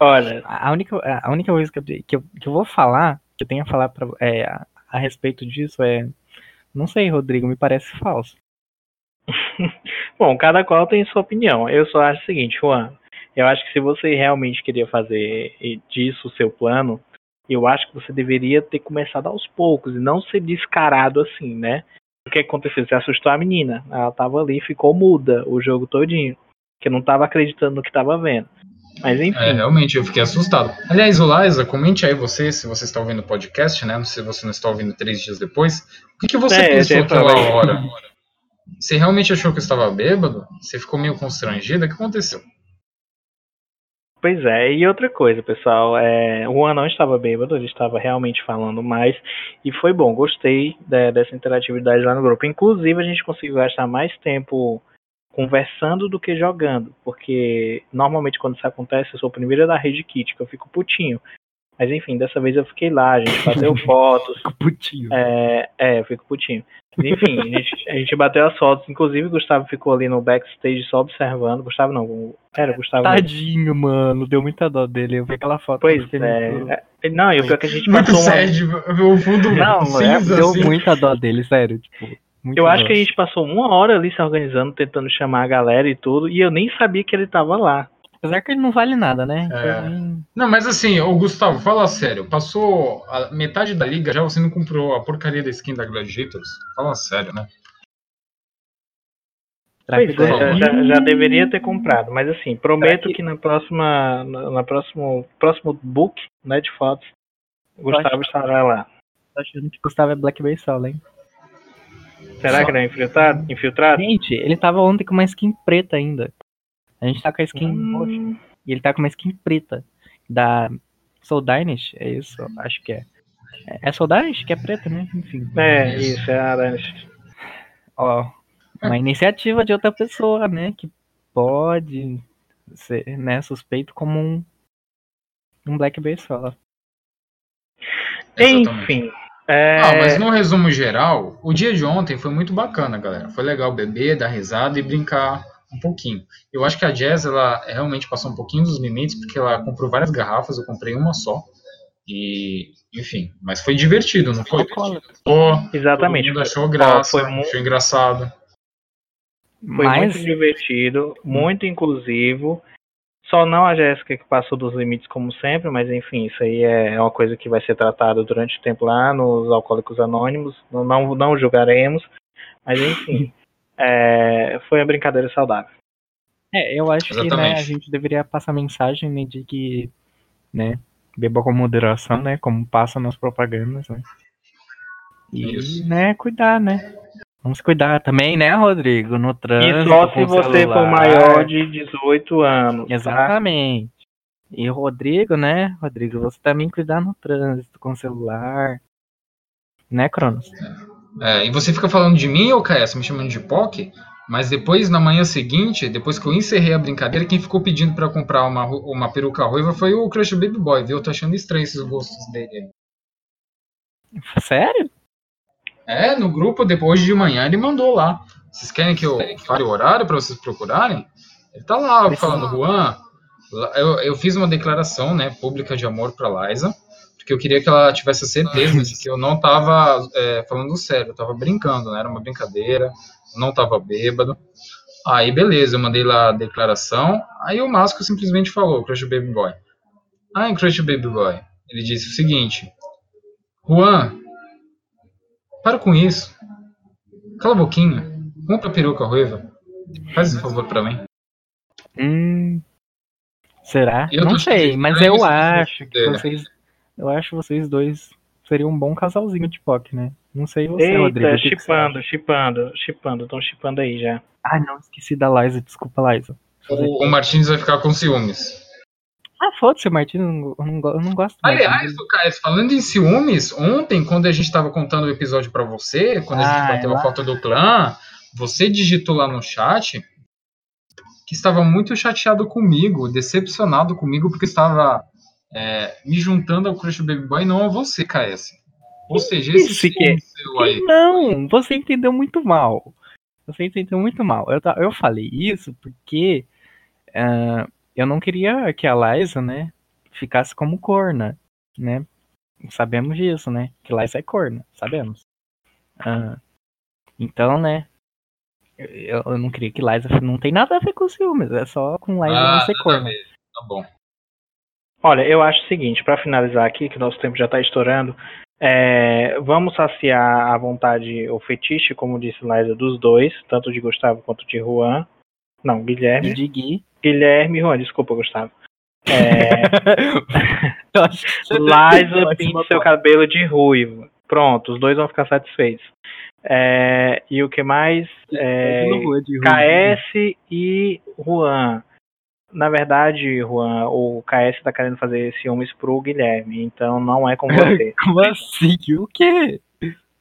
olha, a única, a única coisa que eu, que eu, que eu vou falar, que eu tenho a falar pra, é, a, a respeito disso é, não sei, Rodrigo, me parece falso. bom, cada qual tem sua opinião. Eu só acho o seguinte, Juan, eu acho que se você realmente queria fazer disso o seu plano, eu acho que você deveria ter começado aos poucos e não ser descarado assim, né? O que aconteceu? Você assustou a menina. Ela tava ali, ficou muda o jogo todinho. Que não tava acreditando no que tava vendo. Mas enfim. É, realmente, eu fiquei assustado. Aliás, Olaisa, comente aí você, se você está ouvindo o podcast, né? Se você não está ouvindo três dias depois. O que, que você é, pensou aquela hora? Você realmente achou que eu estava bêbado? Você ficou meio constrangida? O que aconteceu? Pois é, e outra coisa, pessoal, é, o Juan não estava bêbado, ele estava realmente falando mais, e foi bom, gostei de, dessa interatividade lá no grupo. Inclusive, a gente conseguiu gastar mais tempo conversando do que jogando, porque normalmente quando isso acontece, eu sou o primeiro da rede kit, que eu fico putinho. Mas enfim, dessa vez eu fiquei lá, a gente bateu fotos. Fico putinho. É, é, eu fico putinho. Enfim, a gente, a gente bateu as fotos. Inclusive, o Gustavo ficou ali no backstage só observando. Gustavo não, era o Gustavo. Tadinho, mesmo. mano. Deu muita dó dele. Eu vi aquela foto. Pois é. é. Não, e o pior é que a gente Muito passou uma... o fundo Não, cinza, é, deu assim. muita dó dele, sério. Tipo, eu acho que a gente passou uma hora ali se organizando, tentando chamar a galera e tudo. E eu nem sabia que ele tava lá. Apesar que ele não vale nada, né? É. Não, mas assim, o Gustavo, fala sério. Passou a metade da liga, já você não comprou a porcaria da skin da Gladiators? Fala sério, né? Pois é, já, já, deveria ter comprado, mas assim, prometo que na próxima, na, na próximo, próximo book né, de fotos, o Gustavo estará lá. Tô achando que o Gustavo é Black Bay Solo, hein? Será Só. que ele é infiltrado? infiltrado? Gente, ele tava ontem com uma skin preta ainda. A gente tá com a skin hum. roxa. E ele tá com uma skin preta. Da Soul Dynasty, é isso? Acho que é. É Soul Dynasty que é preta, né? Enfim. É, isso, é a Dynasty. Ó, uma iniciativa de outra pessoa, né? Que pode ser né, suspeito como um, um Black Base. Enfim. É... Ah, mas no resumo geral, o dia de ontem foi muito bacana, galera. Foi legal beber, dar risada e brincar um pouquinho. Eu acho que a Jazz ela realmente passou um pouquinho dos limites porque ela comprou várias garrafas, eu comprei uma só. E, enfim, mas foi divertido, não foi? Oh, Exatamente. Todo mundo achou graça, foi muito... achou engraçado. Foi mas... muito divertido, muito inclusivo. Só não a Jéssica que passou dos limites como sempre, mas enfim, isso aí é uma coisa que vai ser tratada durante o tempo lá nos Alcoólicos Anônimos. Não, não, não julgaremos, mas enfim, é, foi uma brincadeira saudável. É, eu acho que né, a gente deveria passar mensagem né, de que, né, beba com moderação, né, como passa nas propagandas, né. E, Isso. né, cuidar, né. Vamos cuidar também, né, Rodrigo? No trânsito. E só se você celular. for maior de 18 anos. Tá? Exatamente. Tá? E Rodrigo, né, Rodrigo, você também cuidar no trânsito com o celular. Né, Cronos? É, e você fica falando de mim, ou KS, me chamando de POC, mas depois, na manhã seguinte, depois que eu encerrei a brincadeira, quem ficou pedindo para comprar uma, uma peruca ruiva foi o Crush Baby Boy, viu? Eu tô achando estranho esses gostos dele. Sério? É, no grupo, depois de manhã, ele mandou lá. Vocês querem que eu fale o horário para vocês procurarem? Ele tá lá falando, Juan, eu, eu fiz uma declaração né, pública de amor pra Liza, porque eu queria que ela tivesse a certeza de que eu não tava é, falando sério, eu tava brincando, né? Era uma brincadeira, não tava bêbado. Aí, beleza, eu mandei lá a declaração. Aí o Masco simplesmente falou, Crush Baby Boy. Ah, Crush Baby Boy. Ele disse o seguinte: Juan, para com isso. Cala a boquinha. Compra a peruca ruiva. Faz esse favor pra mim. Hum. Será? Eu não sei, mas eu acho que vocês. Eu acho vocês dois seriam um bom casalzinho de POC, né? Não sei você, Eita, Rodrigo. chipando, chipando, chipando, estão chipando aí já. Ah, não, esqueci da Liza, desculpa, Liza. O, o Martins vai ficar com ciúmes. Ah, foda-se, Martins, eu não, eu não gosto Aliás, Lucas, falando em ciúmes, ontem, quando a gente tava contando o episódio para você, quando a gente ah, bateu a foto do clã, você digitou lá no chat que estava muito chateado comigo, decepcionado comigo, porque estava é, me juntando ao Crush Baby Boy e não a você, KS. Ou seja, esse Isso que... É- seu aí. Não, você entendeu muito mal. Você entendeu muito mal. Eu, eu falei isso porque uh, eu não queria que a Liza, né, ficasse como corna, né? Sabemos disso, né? Que Liza é corna, sabemos. Uh, então, né? Eu, eu, não queria que Liza não tem nada a ver com ciúmes, é só com Liza ah, não ser corna. Tá bom. Olha, eu acho o seguinte, para finalizar aqui, que nosso tempo já está estourando, é, vamos saciar a vontade, o fetiche, como disse Liza, dos dois, tanto de Gustavo quanto de Juan. Não, Guilherme. De Gui. Guilherme e Juan, desculpa, Gustavo. É... Liza pinta seu cabelo de ruivo. Pronto, os dois vão ficar satisfeitos. É, e o que mais? É, KS e Juan na verdade, Juan, o KS tá querendo fazer ciúmes pro Guilherme, então não é com você. Como assim? O quê?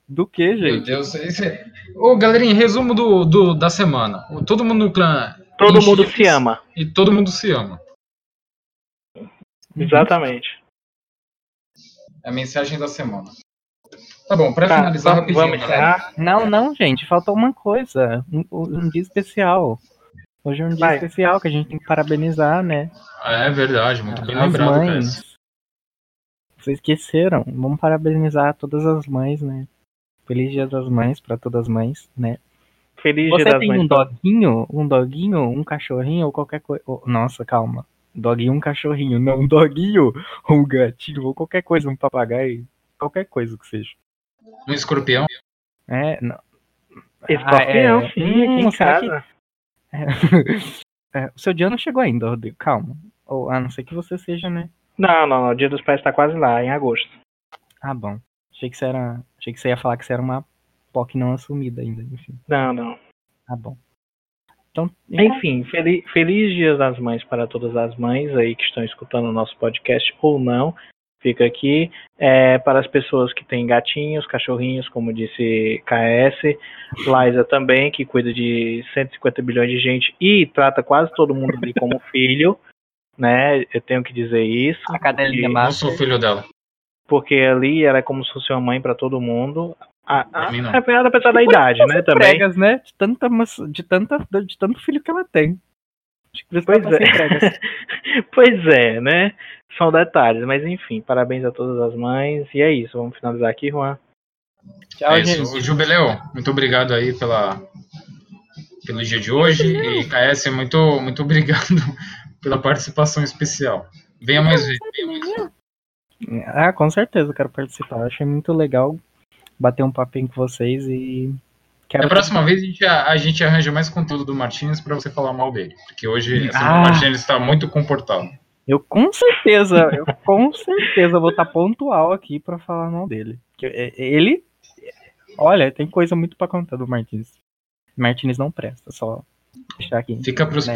Do que, gente? Meu Deus, esse... É- Ô, galerinha, resumo do, do, da semana. Todo mundo no clã. Todo mundo se ama. E todo mundo se ama. Exatamente. É a mensagem da semana. Tá bom, pra tá, finalizar vamos, rapidinho. Vamos encerrar? Não, não, gente, faltou uma coisa. Um, um dia especial. Hoje é um dia Vai. especial que a gente tem que parabenizar, né? É verdade, muito bem as lembrado, mães. Cara. Vocês esqueceram. Vamos parabenizar todas as mães, né? Feliz Dia das Mães para todas as mães, né? Feliz Você Dia das tem Mães. um doguinho, um doguinho, um cachorrinho ou qualquer coisa. Nossa, calma. Doguinho, um cachorrinho, não um doguinho, um gatinho ou qualquer coisa, um papagaio, qualquer coisa que seja. Um escorpião? É, não. Escorpião, ah, é... sim, hum, em casa. Que... É, o seu dia não chegou ainda, Rodrigo, calma. Ou, a não ser que você seja, né? Não, não, não. O dia dos pais tá quase lá, em agosto. Ah, bom. Achei que você era. Achei que você ia falar que você era uma POC não assumida ainda, enfim. Não, não. Ah, bom. Então, Enfim, feliz, feliz Dia das Mães para todas as mães aí que estão escutando o nosso podcast ou não fica aqui. É, para as pessoas que têm gatinhos, cachorrinhos, como disse KS, Liza também, que cuida de 150 bilhões de gente e trata quase todo mundo ali como filho, né? Eu tenho que dizer isso. A cadelinha Não sou filho dela. Porque ali ela é como se fosse uma mãe para todo mundo. A, a, a, apesar da idade, né? Também. Pregas, né? De, tanta, de, tanta, de tanto filho que ela tem. Pois é. pois é, né? São detalhes, mas enfim, parabéns a todas as mães. E é isso, vamos finalizar aqui, Juan. Tchau, é gente. Isso. Jubileu, muito obrigado aí pela, pelo dia de hoje. E KS, muito, muito obrigado pela participação especial. Venha mais vezes. Venha mais vezes. Ah, com certeza, eu quero participar. Achei muito legal bater um papinho com vocês e. Quero Da próxima vez a gente, a gente arranja mais conteúdo do Martins para você falar mal dele. Porque hoje assim, Ah. o Martins está muito comportado. Eu com certeza, eu com certeza vou estar pontual aqui pra falar mal dele. É, Ele. Olha, tem coisa muito pra contar do Martins. Martins não presta, só deixar aqui. Fica para os Né.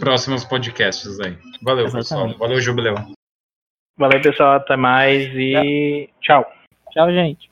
próximos podcasts aí. Valeu, pessoal. Exatamente. Valeu, Jubileu. Valeu, pessoal. Até mais e tchau. Tchau, gente.